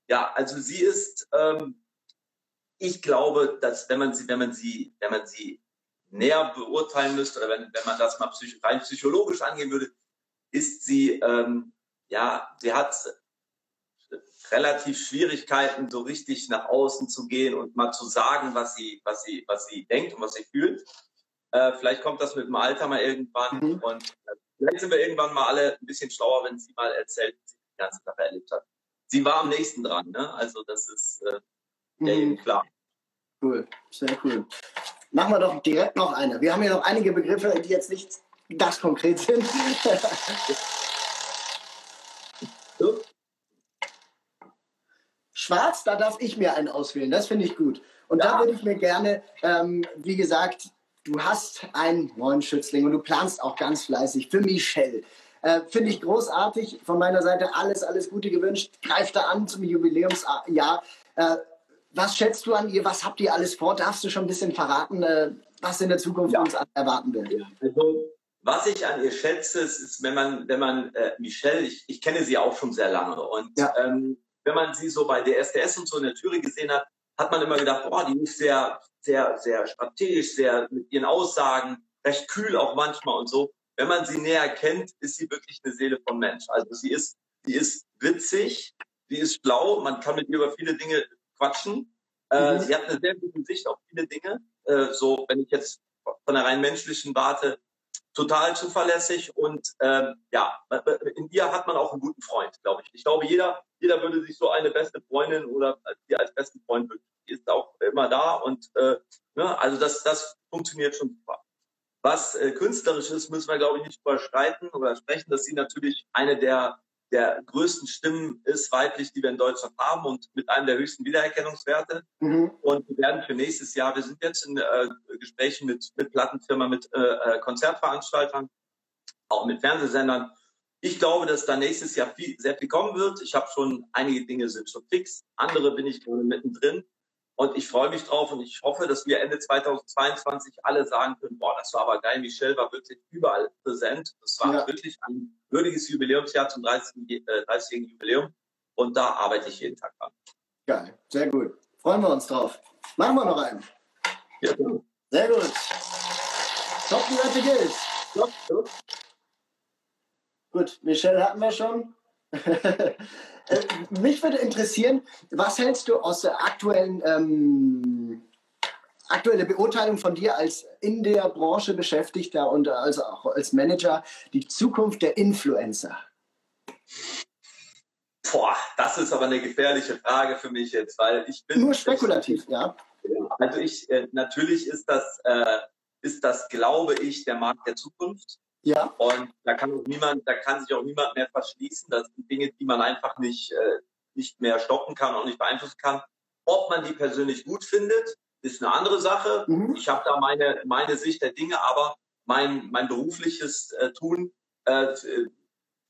ja, also sie ist, ähm, ich glaube, dass wenn man sie, wenn man sie, wenn man sie näher beurteilen müsste oder wenn, wenn man das mal psych rein psychologisch angehen würde, ist sie, ähm, ja, sie hat relativ Schwierigkeiten, so richtig nach außen zu gehen und mal zu sagen, was sie, was sie, was sie denkt und was sie fühlt. Äh, vielleicht kommt das mit dem Alter mal irgendwann mhm. und äh, vielleicht sind wir irgendwann mal alle ein bisschen schlauer, wenn sie mal erzählt, was sie die ganze Sache erlebt hat. Sie war am nächsten dran, ne? Also das ist äh, mhm. klar. Cool, sehr cool. Machen wir doch direkt noch eine. Wir haben hier noch einige Begriffe, die jetzt nicht das konkret sind. *laughs* Schwarz, da darf ich mir einen auswählen. Das finde ich gut. Und ja. da würde ich mir gerne, ähm, wie gesagt, du hast einen neuen Schützling und du planst auch ganz fleißig für Michelle. Äh, finde ich großartig. Von meiner Seite alles, alles Gute gewünscht. Greift da an zum Jubiläumsjahr. Äh, was schätzt du an ihr? Was habt ihr alles vor? Darfst du schon ein bisschen verraten, äh, was in der Zukunft ja. uns erwarten wird? Ja. Also was ich an ihr schätze, ist, wenn man, wenn man äh, Michelle, ich, ich kenne sie auch schon sehr lange und ja. ähm, wenn man sie so bei der SDS und so in der Türe gesehen hat, hat man immer gedacht, boah, die ist sehr, sehr, sehr strategisch, sehr mit ihren Aussagen, recht kühl auch manchmal und so. Wenn man sie näher kennt, ist sie wirklich eine Seele von Mensch. Also sie ist, sie ist witzig, sie ist schlau, man kann mit ihr über viele Dinge quatschen. Äh, mhm. Sie hat eine sehr gute Sicht auf viele Dinge. Äh, so, wenn ich jetzt von der rein menschlichen Warte total zuverlässig und ähm, ja, in ihr hat man auch einen guten Freund, glaube ich. Ich glaube, jeder, jeder würde sich so eine beste Freundin oder die als besten Freund wünschen. Die ist auch immer da und äh, ne, also das, das funktioniert schon super. Was äh, künstlerisch ist, müssen wir, glaube ich, nicht überstreiten oder sprechen, dass sie natürlich eine der der größten Stimmen ist weiblich, die wir in Deutschland haben und mit einem der höchsten Wiedererkennungswerte. Mhm. Und wir werden für nächstes Jahr, wir sind jetzt in äh, Gesprächen mit, mit Plattenfirma, mit äh, äh, Konzertveranstaltern, auch mit Fernsehsendern. Ich glaube, dass da nächstes Jahr viel, sehr viel kommen wird. Ich habe schon, einige Dinge sind schon fix, andere bin ich gerade mittendrin. Und ich freue mich drauf und ich hoffe, dass wir Ende 2022 alle sagen können, boah, das war aber geil, Michelle war wirklich überall präsent. Das war ja. wirklich ein würdiges Jubiläumsjahr zum 30. Äh, 30 Jubiläum. Und da arbeite ich jeden Tag dran. Geil, sehr gut. Freuen wir uns drauf. Machen wir noch einen. Ja. Sehr gut. Top, die Leute gilt. Top, top. Gut, Michelle hatten wir schon. *laughs* Äh, mich würde interessieren, was hältst du aus der aktuellen ähm, aktuelle Beurteilung von dir als in der Branche Beschäftigter und also auch als Manager, die Zukunft der Influencer? Boah, das ist aber eine gefährliche Frage für mich jetzt, weil ich bin. Nur spekulativ, ja. Also ich, äh, natürlich ist das, äh, ist das, glaube ich, der Markt der Zukunft. Ja. Und da kann auch niemand, da kann sich auch niemand mehr verschließen. Das sind Dinge, die man einfach nicht, äh, nicht mehr stoppen kann und nicht beeinflussen kann. Ob man die persönlich gut findet, ist eine andere Sache. Mhm. Ich habe da meine, meine Sicht der Dinge, aber mein, mein berufliches äh, Tun äh,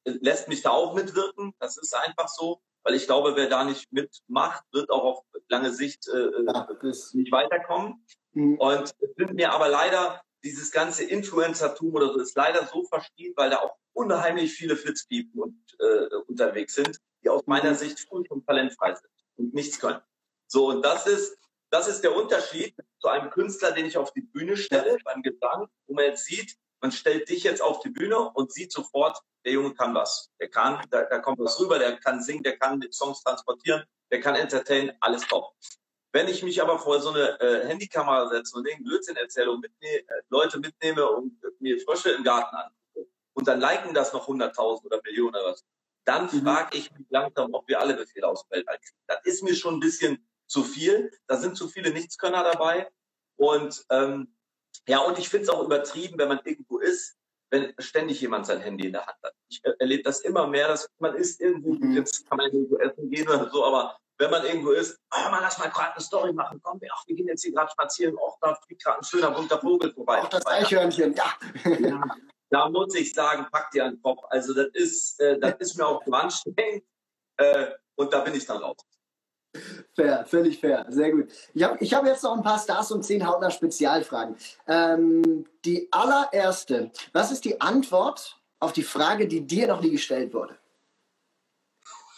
lässt mich da auch mitwirken. Das ist einfach so, weil ich glaube, wer da nicht mitmacht, wird auch auf lange Sicht äh, ja, nicht weiterkommen. Mhm. Und es sind mir aber leider dieses ganze Influencertum oder so ist leider so verstiegen, weil da auch unheimlich viele Flitzpiepen und, äh, unterwegs sind, die aus meiner mhm. Sicht früh und talentfrei sind und nichts können. So, und das ist, das ist der Unterschied zu einem Künstler, den ich auf die Bühne stelle, beim Gesang, wo man jetzt sieht, man stellt dich jetzt auf die Bühne und sieht sofort, der Junge kann was. Der kann, da, da kommt was rüber, der kann singen, der kann mit Songs transportieren, der kann entertainen, alles top. Wenn ich mich aber vor so eine äh, Handykamera setze und den Blödsinn erzähle und mitne äh, Leute mitnehme und mir Frösche im Garten angucke und dann liken das noch 100.000 oder Millionen oder was, dann mhm. frage ich mich langsam, ob wir alle Befehle aus dem Weltall kriegen. Das ist mir schon ein bisschen zu viel. Da sind zu viele Nichtskönner dabei. Und ähm, ja, und ich finde es auch übertrieben, wenn man irgendwo ist, wenn ständig jemand sein Handy in der Hand hat. Ich erlebe das immer mehr, dass man ist irgendwo, mhm. jetzt kann man irgendwo essen gehen oder so, aber wenn man irgendwo ist, *clears throat* oh, mal lass mal gerade eine Story machen, komm, ach, wir gehen jetzt hier gerade spazieren, auch da fliegt gerade ein schöner bunter Vogel vorbei. Auch das Eichhörnchen, ja. ja. Da muss ich sagen, pack dir einen Kopf. Also das ist, äh, das ist mir auch zu anstrengend äh, und da bin ich dann raus. Fair, völlig fair. Sehr gut. Ich habe ich hab jetzt noch ein paar Stars und zehn Hautner Spezialfragen. Ähm, die allererste. Was ist die Antwort auf die Frage, die dir noch nie gestellt wurde?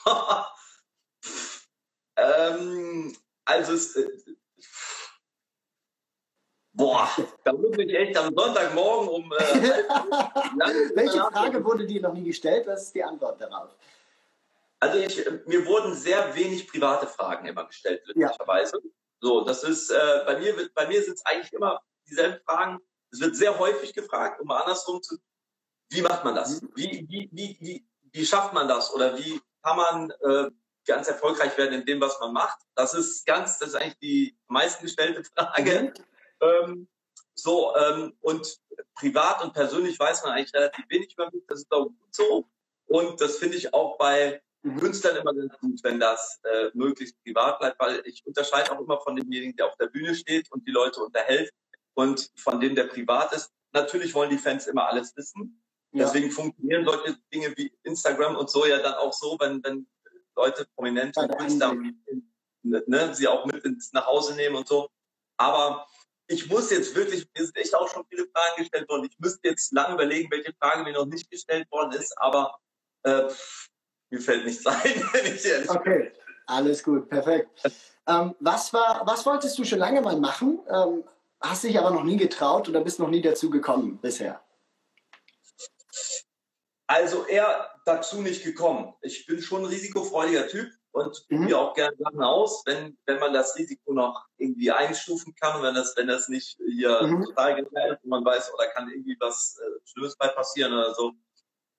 *laughs* ähm, also es, äh, Boah, da muss ich echt am Sonntagmorgen um. Äh, *laughs* Welche Frage wurde dir noch nie gestellt? Was ist die Antwort darauf? Also ich, mir wurden sehr wenig private Fragen immer gestellt, glücklicherweise. Ja. So, das ist äh, bei mir bei mir sind es eigentlich immer dieselben Fragen. Es wird sehr häufig gefragt, um mal andersrum zu. Wie macht man das? Mhm. Wie, wie, wie, wie, wie schafft man das? Oder wie kann man äh, ganz erfolgreich werden in dem, was man macht? Das ist ganz, das ist eigentlich die meisten gestellte Frage. Mhm. Ähm, so, ähm, und privat und persönlich weiß man eigentlich relativ wenig über mich. Das ist auch gut so. Und das finde ich auch bei. Künstlern immer ganz gut, wenn das äh, möglichst privat bleibt, weil ich unterscheide auch immer von demjenigen, der auf der Bühne steht und die Leute unterhält und von dem, der privat ist. Natürlich wollen die Fans immer alles wissen. Ja. Deswegen funktionieren solche Dinge wie Instagram und so ja dann auch so, wenn, wenn Leute, prominente Künstler, ne, sie auch mit ins, nach Hause nehmen und so. Aber ich muss jetzt wirklich, mir sind echt auch schon viele Fragen gestellt worden. Ich müsste jetzt lange überlegen, welche Frage mir noch nicht gestellt worden ist, aber äh, mir fällt nichts *laughs* ein, wenn ich ehrlich Okay, bin. alles gut, perfekt. Ähm, was, war, was wolltest du schon lange mal machen, ähm, hast dich aber noch nie getraut oder bist noch nie dazu gekommen bisher? Also eher dazu nicht gekommen. Ich bin schon ein risikofreudiger Typ und mhm. probiere auch gerne Sachen aus, wenn, wenn man das Risiko noch irgendwie einstufen kann, wenn das, wenn das nicht hier mhm. total ist und man weiß, oder kann irgendwie was äh, Schlimmes bei passieren oder so,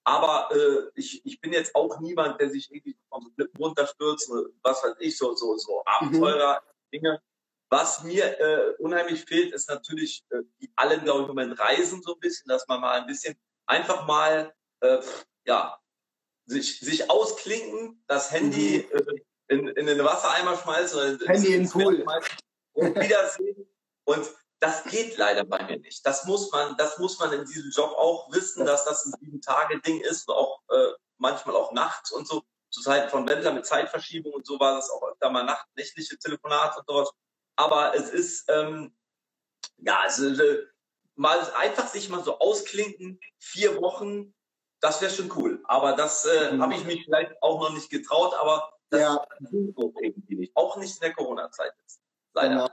aber äh, ich, ich bin jetzt auch niemand, der sich irgendwie von so Klippen runterstürzt oder was weiß ich, so, so, so Abenteurer-Dinge. Mhm. Was mir äh, unheimlich fehlt, ist natürlich, äh, die allen, glaube ich, im Moment reisen so ein bisschen, dass man mal ein bisschen einfach mal, äh, ja, sich, sich ausklinken, das Handy mhm. äh, in, in den Wassereimer schmeißen oder Handy in den Pool und wiedersehen. Und das geht leider bei mir nicht. Das muss man, das muss man in diesem Job auch wissen, dass das ein sieben Tage Ding ist, auch äh, manchmal auch nachts und so. Zu Zeiten von Wendler mit Zeitverschiebung und so war das auch öfter mal nachtnächtliche Telefonate und sowas. Aber es ist ähm, ja also, äh, mal einfach sich mal so ausklinken, vier Wochen, das wäre schon cool. Aber das äh, mhm. habe ich mich vielleicht auch noch nicht getraut, aber das ja. irgendwie nicht. Auch nicht in der Corona-Zeit jetzt. Leider. Genau.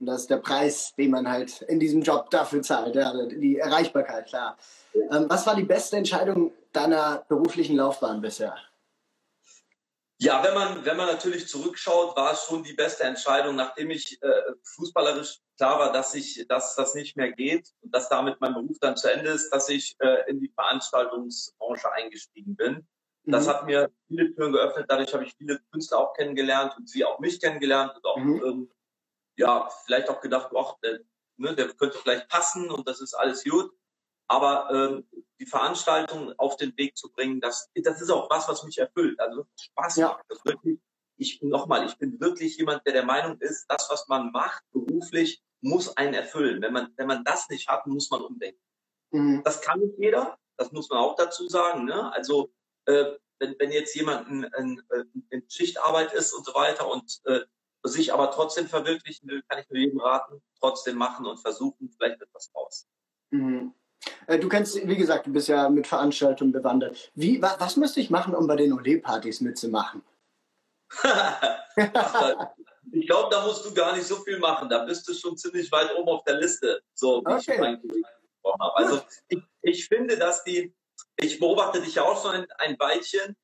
Und das ist der Preis, den man halt in diesem Job dafür zahlt, ja, die Erreichbarkeit, klar. Ähm, was war die beste Entscheidung deiner beruflichen Laufbahn bisher? Ja, wenn man, wenn man natürlich zurückschaut, war es schon die beste Entscheidung, nachdem ich äh, fußballerisch klar war, dass ich, dass das nicht mehr geht und dass damit mein Beruf dann zu Ende ist, dass ich äh, in die Veranstaltungsbranche eingestiegen bin. Das mhm. hat mir viele Türen geöffnet. Dadurch habe ich viele Künstler auch kennengelernt und sie auch mich kennengelernt und auch mhm. ähm, ja vielleicht auch gedacht, ach, der, ne, der könnte vielleicht passen und das ist alles gut. Aber ähm, die Veranstaltung auf den Weg zu bringen, das, das ist auch was, was mich erfüllt. Also Spaß ja. macht. Das wirklich, ich nochmal, ich bin wirklich jemand, der der Meinung ist, das, was man macht beruflich, muss einen erfüllen. Wenn man, wenn man das nicht hat, muss man umdenken. Mhm. Das kann nicht jeder. Das muss man auch dazu sagen. Ne? Also äh, wenn, wenn jetzt jemand in, in, in Schichtarbeit ist und so weiter und äh, sich aber trotzdem verwirklichen will, kann ich nur jedem raten, trotzdem machen und versuchen, vielleicht etwas raus. Mhm. Äh, du kennst, wie gesagt, du bist ja mit Veranstaltungen bewandert. Wie, wa, was müsste ich machen, um bei den Ole-Partys mitzumachen? *laughs* ich glaube, da musst du gar nicht so viel machen. Da bist du schon ziemlich weit oben auf der Liste, so wie okay. ich mein gesprochen habe. Also ich, ich finde, dass die, ich beobachte dich ja auch schon ein, ein Weilchen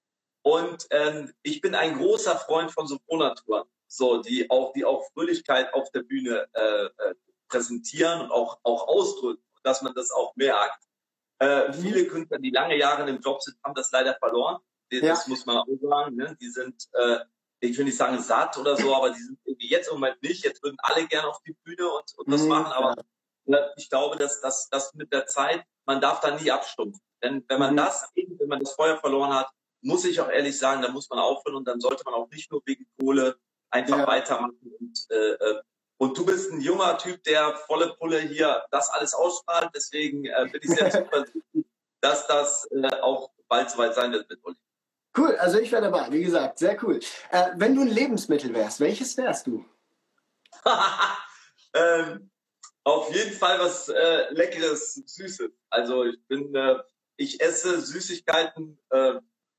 und ähm, ich bin ein großer Freund von Sopronaturen, so die auch die auch Fröhlichkeit auf der Bühne äh, äh, präsentieren und auch auch ausdrücken dass man das auch merkt. Äh, viele Künstler, die lange Jahre im Job sind, haben das leider verloren. Das ja. muss man auch sagen. Ne? Die sind, äh, ich will nicht sagen satt oder so, aber die sind irgendwie jetzt im Moment nicht. Jetzt würden alle gerne auf die Bühne und, und das mhm. machen. Aber ja. ich glaube, dass das mit der Zeit, man darf da nie abstumpfen. Denn wenn man mhm. das, wenn man das Feuer verloren hat, muss ich auch ehrlich sagen, dann muss man aufhören und dann sollte man auch nicht nur wegen Kohle einfach ja. weitermachen und äh, äh und du bist ein junger Typ, der volle Pulle hier das alles ausstrahlt. Deswegen äh, bin ich sehr *laughs* zuversichtlich, dass das äh, auch bald soweit sein wird mit Uli. Cool, also ich wäre dabei, wie gesagt, sehr cool. Äh, wenn du ein Lebensmittel wärst, welches wärst du? *laughs* ähm, auf jeden Fall was äh, Leckeres, Süßes. Also ich bin, äh, ich esse Süßigkeiten äh,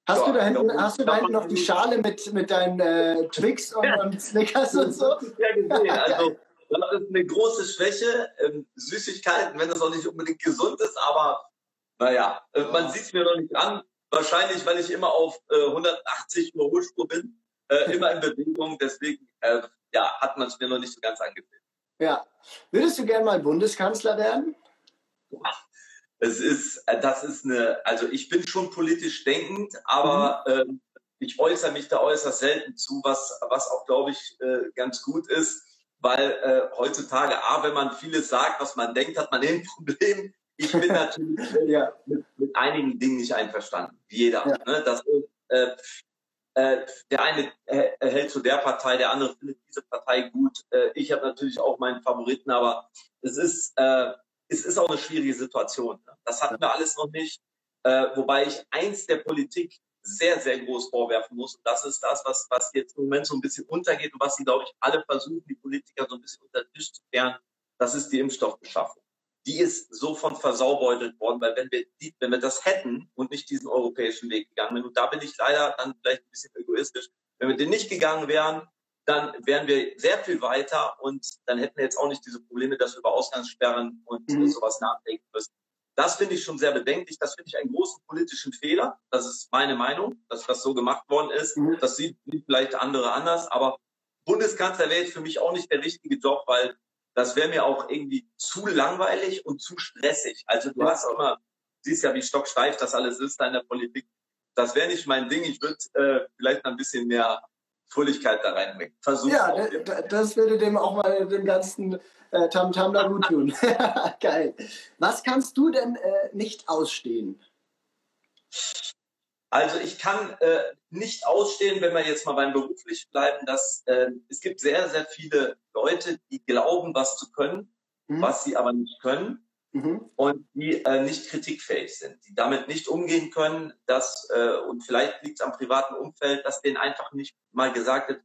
Hast, ja, du da hinten, hast du da hinten noch die Schale mit, mit deinen äh, Twix und, und Snickers und so? *laughs* Ja, gesehen. *laughs* Also, das ist eine große Schwäche. Ähm, Süßigkeiten, wenn das auch nicht unbedingt gesund ist, aber naja, äh, man sieht es mir noch nicht an. Wahrscheinlich, weil ich immer auf äh, 180 Überholspur bin, äh, immer in Bewegung. Deswegen äh, ja, hat man es mir noch nicht so ganz angesehen. Ja. Würdest du gerne mal Bundeskanzler werden? Ach, es ist, äh, das ist eine, also ich bin schon politisch denkend, aber mhm. ähm, ich äußere mich da äußerst selten zu, was, was auch, glaube ich, äh, ganz gut ist, weil äh, heutzutage, A, wenn man vieles sagt, was man denkt, hat man *laughs* ein Problem. Ich bin *laughs* natürlich ja. mit, mit, einigen Dingen nicht einverstanden. Jeder. Ja. Ne? Das, äh, äh, der eine hält zu der Partei, der andere findet diese Partei gut. Äh, ich habe natürlich auch meinen Favoriten, aber es ist, äh, es ist auch eine schwierige Situation. Ne? Das hatten wir alles noch nicht. Äh, wobei ich eins der Politik sehr, sehr groß vorwerfen muss. Und das ist das, was, was jetzt im Moment so ein bisschen untergeht und was sie, glaube ich, alle versuchen, die Politiker so ein bisschen unter den Tisch zu kehren. Das ist die Impfstoffbeschaffung. Die ist so von versaubeutelt worden, weil wenn wir, die, wenn wir das hätten und nicht diesen europäischen Weg gegangen wären, und da bin ich leider dann vielleicht ein bisschen egoistisch, wenn wir den nicht gegangen wären, dann wären wir sehr viel weiter und dann hätten wir jetzt auch nicht diese Probleme, dass wir über Ausgangssperren und mhm. sowas nachdenken müssen. Das finde ich schon sehr bedenklich. Das finde ich einen großen politischen Fehler. Das ist meine Meinung, dass das so gemacht worden ist. Mhm. Das sieht vielleicht andere anders, aber Bundeskanzler wäre jetzt für mich auch nicht der richtige Job, weil das wäre mir auch irgendwie zu langweilig und zu stressig. Also du hast auch immer, siehst ja, wie stocksteif das alles ist da in der Politik. Das wäre nicht mein Ding. Ich würde äh, vielleicht ein bisschen mehr Fröhlichkeit da reinbringen. Versuch ja, das würde dem auch mal dem ganzen äh, Tamtam da gut tun. *laughs* Geil. Was kannst du denn äh, nicht ausstehen? Also ich kann äh, nicht ausstehen, wenn wir jetzt mal beim beruflich bleiben, dass äh, es gibt sehr, sehr viele Leute, die glauben, was zu können, mhm. was sie aber nicht können mhm. und die äh, nicht kritikfähig sind, die damit nicht umgehen können, dass, äh, und vielleicht liegt es am privaten Umfeld, dass denen einfach nicht mal gesagt wird,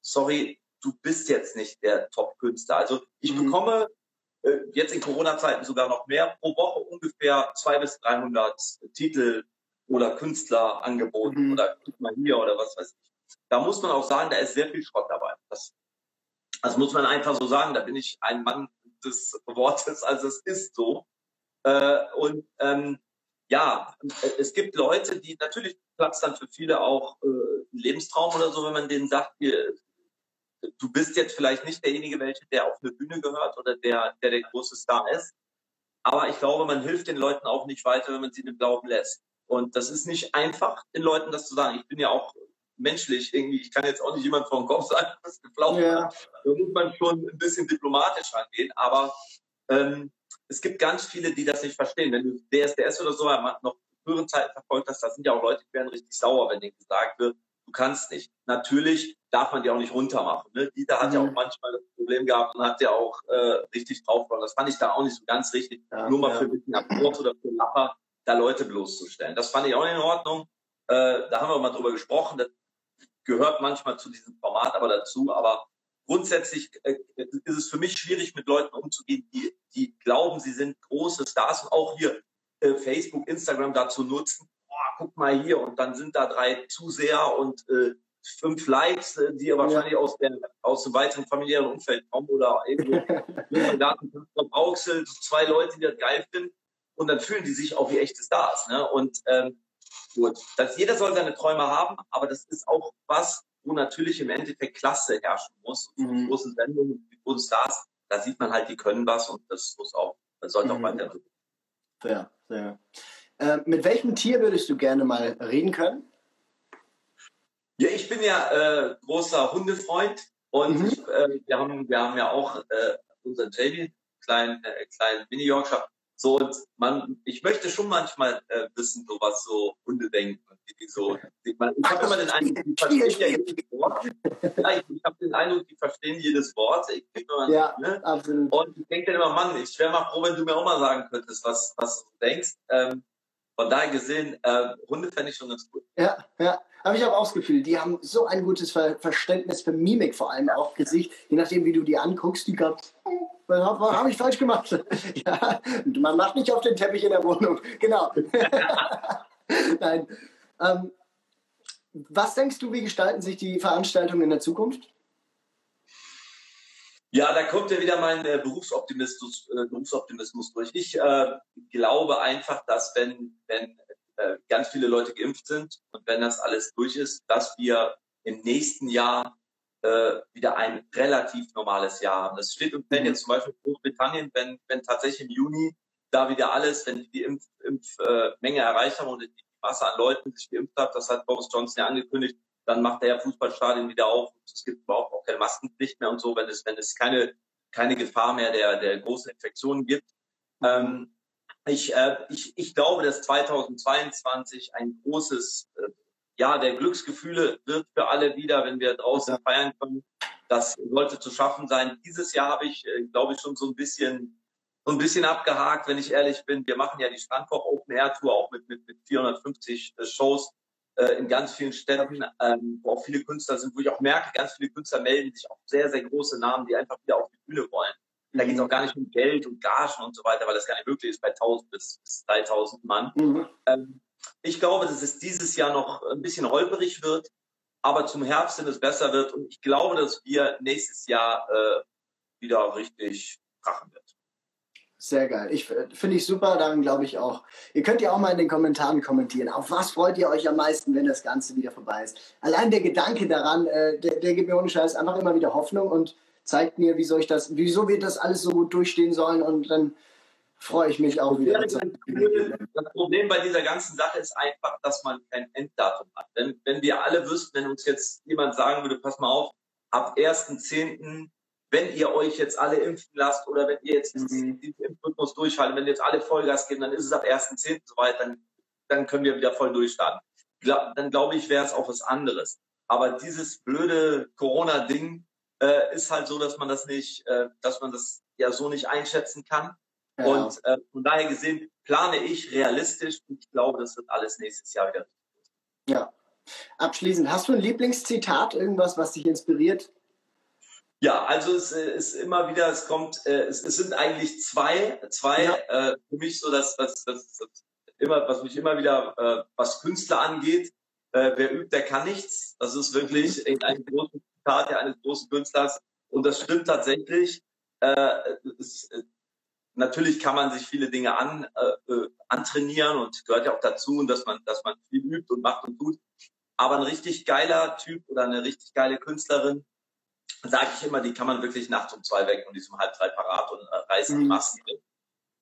sorry, du bist jetzt nicht der Top-Künstler. Also ich mhm. bekomme äh, jetzt in Corona-Zeiten sogar noch mehr pro Woche ungefähr 200 bis 300 Titel oder Künstler angeboten mhm. oder guck mal hier oder was weiß ich. Da muss man auch sagen, da ist sehr viel Schrott dabei. Das, das muss man einfach so sagen. Da bin ich ein Mann des Wortes, also es ist so. Äh, und ähm, ja, es gibt Leute, die natürlich Platz dann für viele auch äh, ein Lebenstraum oder so, wenn man denen sagt, wir, du bist jetzt vielleicht nicht derjenige, welche, der auf eine Bühne gehört oder der, der der große Star ist. Aber ich glaube, man hilft den Leuten auch nicht weiter, wenn man sie den Glauben lässt. Und das ist nicht einfach, den Leuten das zu sagen. Ich bin ja auch menschlich irgendwie, ich kann jetzt auch nicht jemand vor den Kopf sagen, was geglaubt ja. hat. Da muss man schon ein bisschen diplomatisch rangehen. Aber ähm, es gibt ganz viele, die das nicht verstehen. Wenn du DSDS oder so noch früheren Zeiten verfolgt hast, da sind ja auch Leute, die werden richtig sauer, wenn denen gesagt wird, du kannst nicht. Natürlich darf man die auch nicht runtermachen. Ne? Dieter hat mhm. ja auch manchmal das Problem gehabt und hat ja auch äh, richtig draufgehauen. Das fand ich da auch nicht so ganz richtig. Ja, Nur mal ja. für ein bisschen Applaus oder für Lapper da Leute bloßzustellen. Das fand ich auch in Ordnung. Äh, da haben wir mal drüber gesprochen. Das gehört manchmal zu diesem Format aber dazu. Aber grundsätzlich äh, ist es für mich schwierig, mit Leuten umzugehen, die, die glauben, sie sind große Stars und auch hier äh, Facebook, Instagram dazu nutzen. Boah, guck mal hier und dann sind da drei Zuseher und äh, fünf Likes, äh, die ja wahrscheinlich aus, der, aus dem weiteren familiären Umfeld kommen oder irgendwo *laughs* vom Auxel, zwei Leute, die das geil finden und dann fühlen die sich auch wie echte Stars. Ne? Und ähm, gut, dass jeder soll seine Träume haben, aber das ist auch was, wo natürlich im Endeffekt Klasse herrschen muss. Und mhm. großen Sendungen, die großen Stars, da sieht man halt, die können was und das muss auch, das sollte mhm. auch weiter. Sehr, sehr. Äh, mit welchem Tier würdest du gerne mal reden können? Ja, ich bin ja äh, großer Hundefreund und mhm. ich, äh, wir, haben, wir haben ja auch äh, unseren Jamie, kleinen, äh, kleinen Mini-Yorkshire, so, und man, ich möchte schon manchmal äh, wissen, so was so Hunde denken. Wie die so, ich, man, ich habe immer den Eindruck, die *laughs* verstehen jedes Wort. Ja, ich, ich habe den Eindruck, die verstehen jedes Wort. Ich, immer, ja, ne? absolut. Und ich denke dann immer, Mann, ich wäre mal froh, wenn du mir auch mal sagen könntest, was, was du denkst. Ähm, von daher gesehen, äh, Hunde fände ich schon ganz gut. Ja, ja. Aber ich habe auch das Gefühl, die haben so ein gutes Ver Verständnis für Mimik, vor allem auch Gesicht. Je nachdem, wie du die anguckst, die was habe hab ich falsch gemacht? *laughs* ja, man macht nicht auf den Teppich in der Wohnung. Genau. *laughs* Nein. Ähm, was denkst du, wie gestalten sich die Veranstaltungen in der Zukunft? Ja, da kommt ja wieder mein äh, Berufsoptimismus, äh, Berufsoptimismus durch. Ich äh, glaube einfach, dass wenn, wenn äh, ganz viele Leute geimpft sind und wenn das alles durch ist, dass wir im nächsten Jahr äh, wieder ein relativ normales Jahr haben. Das steht und fällt mhm. jetzt zum Beispiel in Großbritannien, wenn, wenn tatsächlich im Juni da wieder alles, wenn die die Impfmenge Impf, äh, erreicht haben und die Masse an Leuten sich geimpft hat, das hat Boris Johnson ja angekündigt, dann macht er ja Fußballstadien wieder auf. Es gibt überhaupt auch keine Maskenpflicht mehr und so, wenn es, wenn es keine, keine Gefahr mehr der, der großen Infektionen gibt. Ähm, ich, äh, ich, ich glaube, dass 2022 ein großes äh, Jahr der Glücksgefühle wird für alle wieder, wenn wir draußen feiern können. Das sollte zu schaffen sein. Dieses Jahr habe ich, äh, glaube ich, schon so ein bisschen so ein bisschen abgehakt, wenn ich ehrlich bin. Wir machen ja die Strandkoch Open Air Tour auch mit, mit, mit 450 äh, Shows äh, in ganz vielen Städten, ähm, wo auch viele Künstler sind, wo ich auch merke, ganz viele Künstler melden sich auch sehr, sehr große Namen, die einfach wieder auf die Bühne wollen. Da geht es auch gar nicht um Geld und Gagen und so weiter, weil das gar nicht möglich ist bei 1000 bis, bis 3000 Mann. Mhm. Ähm, ich glaube, dass es dieses Jahr noch ein bisschen holperig wird, aber zum Herbst hin es besser wird. Und ich glaube, dass wir nächstes Jahr äh, wieder richtig krachen wird. Sehr geil. Ich finde ich super, daran glaube ich auch. Ihr könnt ja auch mal in den Kommentaren kommentieren. Auf was freut ihr euch am meisten, wenn das Ganze wieder vorbei ist? Allein der Gedanke daran, äh, der, der gibt mir ohne Scheiß einfach immer wieder Hoffnung und zeigt mir, wieso ich das, wieso wir das alles so gut durchstehen sollen und dann freue ich mich auch wieder. Das Problem bei dieser ganzen Sache ist einfach, dass man kein Enddatum hat. Wenn, wenn wir alle wüssten, wenn uns jetzt jemand sagen würde, pass mal auf, ab 1.10., wenn ihr euch jetzt alle impfen lasst oder wenn ihr jetzt mhm. diesen Impfrhythmus durchhalten, wenn jetzt alle Vollgas geben, dann ist es ab 1.10. soweit, dann, dann können wir wieder voll durchstarten. Dann glaube ich, wäre es auch was anderes. Aber dieses blöde Corona-Ding äh, ist halt so, dass man das nicht, äh, dass man das ja so nicht einschätzen kann. Ja. Und äh, von daher gesehen plane ich realistisch und ich glaube, das wird alles nächstes Jahr wieder. Ja. Abschließend, hast du ein Lieblingszitat, irgendwas, was dich inspiriert? Ja, also es äh, ist immer wieder, es kommt, äh, es, es sind eigentlich zwei, zwei ja. äh, für mich so, dass das, das, das immer, was mich immer wieder, äh, was Künstler angeht, äh, wer übt, der kann nichts. Das ist wirklich mhm. ein großes Zitat eines großen Künstlers und das stimmt tatsächlich. Äh, es, natürlich kann man sich viele Dinge an, äh, äh, antrainieren und gehört ja auch dazu, dass man, dass man viel übt und macht und tut. Aber ein richtig geiler Typ oder eine richtig geile Künstlerin, sage ich immer, die kann man wirklich nachts um zwei weg und die sind halb drei parat und äh, reißen die mhm. Massen mit.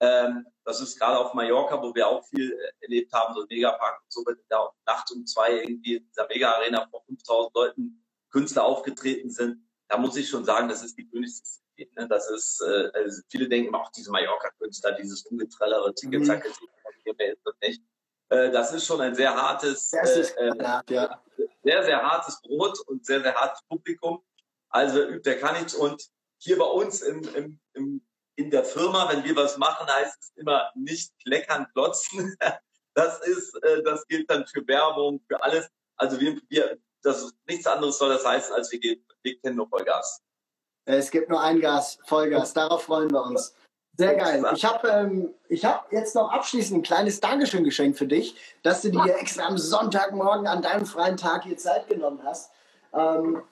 Ähm, das ist gerade auf Mallorca, wo wir auch viel äh, erlebt haben, so ein Megapark und so, wenn da nachts um zwei irgendwie in dieser Mega-Arena vor 5000 Leuten Künstler aufgetreten sind, da muss ich schon sagen, das ist die Königste Ne? Das ist, äh, also viele denken auch diese Mallorca-Künstler, dieses ungetrellere Ticke-Zacke, mhm. nicht. Äh, das ist schon ein sehr hartes, äh, hart, ja. sehr, sehr hartes Brot und sehr, sehr hartes Publikum. Also übt der kann nichts. Und hier bei uns im, im, im, in der Firma, wenn wir was machen, heißt es immer nicht kleckern, klotzen. *laughs* Das ist, äh, das gilt dann für Werbung, für alles. Also wir, wir das ist nichts anderes soll das heißen, als wir, geben, wir kennen nur Vollgas. Es gibt nur ein Gas, Vollgas. Darauf freuen wir uns. Sehr geil. Ich habe ähm, hab jetzt noch abschließend ein kleines Dankeschön-Geschenk für dich, dass du dir extra am Sonntagmorgen an deinem freien Tag hier Zeit genommen hast. Ähm,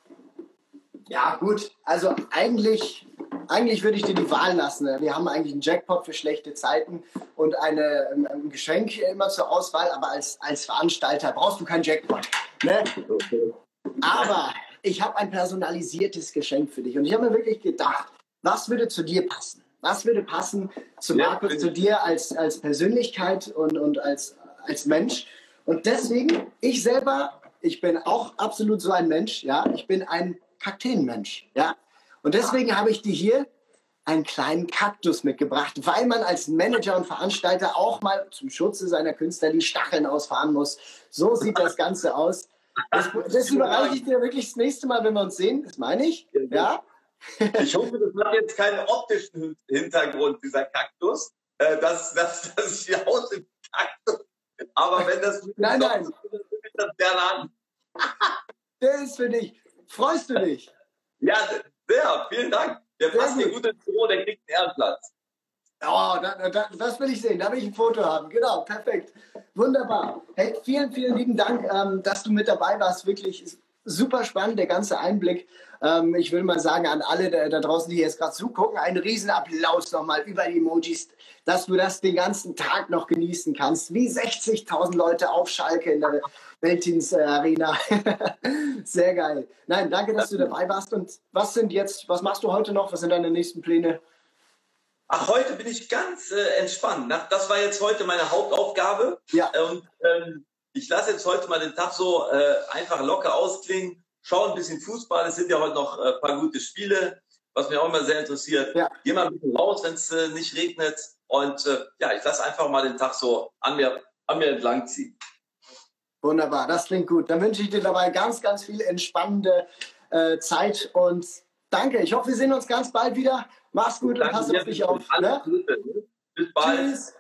ja, gut. Also eigentlich, eigentlich würde ich dir die Wahl lassen. Wir haben eigentlich einen Jackpot für schlechte Zeiten und eine, ein Geschenk immer zur Auswahl, aber als, als Veranstalter brauchst du keinen Jackpot. Ne? Aber ich habe ein personalisiertes Geschenk für dich. Und ich habe mir wirklich gedacht, was würde zu dir passen? Was würde passen zu Markus, ja, zu dir als, als Persönlichkeit und, und als, als Mensch? Und deswegen, ich selber, ich bin auch absolut so ein Mensch, ja, ich bin ein Kakteenmensch, ja. Und deswegen habe ich dir hier einen kleinen Kaktus mitgebracht, weil man als Manager und Veranstalter auch mal zum Schutze seiner Künstler die Stacheln ausfahren muss. So sieht das Ganze aus. Das, das überreiche ich dir wirklich das nächste Mal, wenn wir uns sehen. Das meine ich. Ja. Ich hoffe, das hat jetzt keinen optischen Hintergrund, dieser Kaktus. Äh, das, das, das ist die Haut im Kaktus. Aber wenn das. Nein, nein. Ist, das der an. *laughs* Der ist für dich. Freust du dich? Ja, sehr. Vielen Dank. Der passt dir gut ins Büro, der kriegt einen Ehrenplatz. Oh, da, da, das will ich sehen. Da will ich ein Foto haben. Genau, perfekt. Wunderbar. Hey, vielen, vielen lieben Dank, ähm, dass du mit dabei warst. Wirklich super spannend, der ganze Einblick. Ähm, ich will mal sagen an alle da, da draußen, die jetzt gerade zugucken, einen riesen Applaus nochmal über die Emojis, dass du das den ganzen Tag noch genießen kannst. Wie 60.000 Leute auf Schalke in der Weltins Arena. *laughs* Sehr geil. Nein, danke, dass du dabei warst. Und was sind jetzt, was machst du heute noch? Was sind deine nächsten Pläne? Ach, heute bin ich ganz äh, entspannt. Das war jetzt heute meine Hauptaufgabe. Ja. Und ähm, ich lasse jetzt heute mal den Tag so äh, einfach locker ausklingen. Schau ein bisschen Fußball. Es sind ja heute noch ein äh, paar gute Spiele, was mich auch immer sehr interessiert. Ja. Geh mal ein bisschen raus, wenn es äh, nicht regnet. Und äh, ja, ich lasse einfach mal den Tag so an mir, an mir entlang ziehen. Wunderbar, das klingt gut. Dann wünsche ich dir dabei ganz, ganz viel entspannende äh, Zeit und danke. Ich hoffe, wir sehen uns ganz bald wieder. Mach's gut und pass auf dich auf. Ne? Bis bald. Tschüss.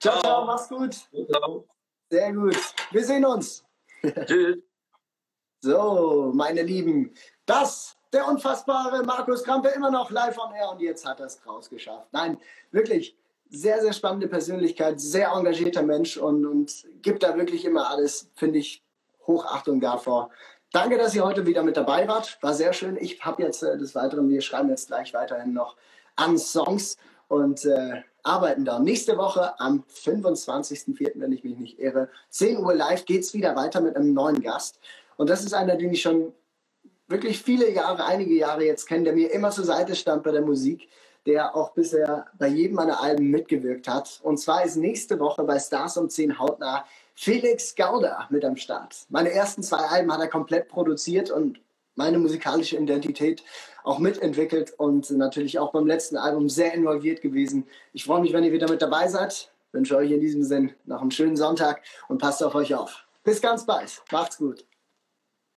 Ciao, ciao, mach's gut. Ciao. Sehr gut. Wir sehen uns. Tschüss. *laughs* So, meine Lieben, das, der unfassbare Markus Krampe, immer noch live on air und jetzt hat er es rausgeschafft. Nein, wirklich sehr, sehr spannende Persönlichkeit, sehr engagierter Mensch und, und gibt da wirklich immer alles, finde ich, Hochachtung davor. Danke, dass ihr heute wieder mit dabei wart. War sehr schön. Ich habe jetzt äh, des Weiteren, wir schreiben jetzt gleich weiterhin noch an Songs und äh, arbeiten da. Nächste Woche am 25.04., wenn ich mich nicht irre, 10 Uhr live geht es wieder weiter mit einem neuen Gast. Und das ist einer, den ich schon wirklich viele Jahre, einige Jahre jetzt kenne, der mir immer zur Seite stand bei der Musik, der auch bisher bei jedem meiner Alben mitgewirkt hat. Und zwar ist nächste Woche bei Stars um 10 hautnah Felix Gauder mit am Start. Meine ersten zwei Alben hat er komplett produziert und meine musikalische Identität auch mitentwickelt und natürlich auch beim letzten Album sehr involviert gewesen. Ich freue mich, wenn ihr wieder mit dabei seid. Wünsche euch in diesem Sinn noch einen schönen Sonntag und passt auf euch auf. Bis ganz bald. Macht's gut.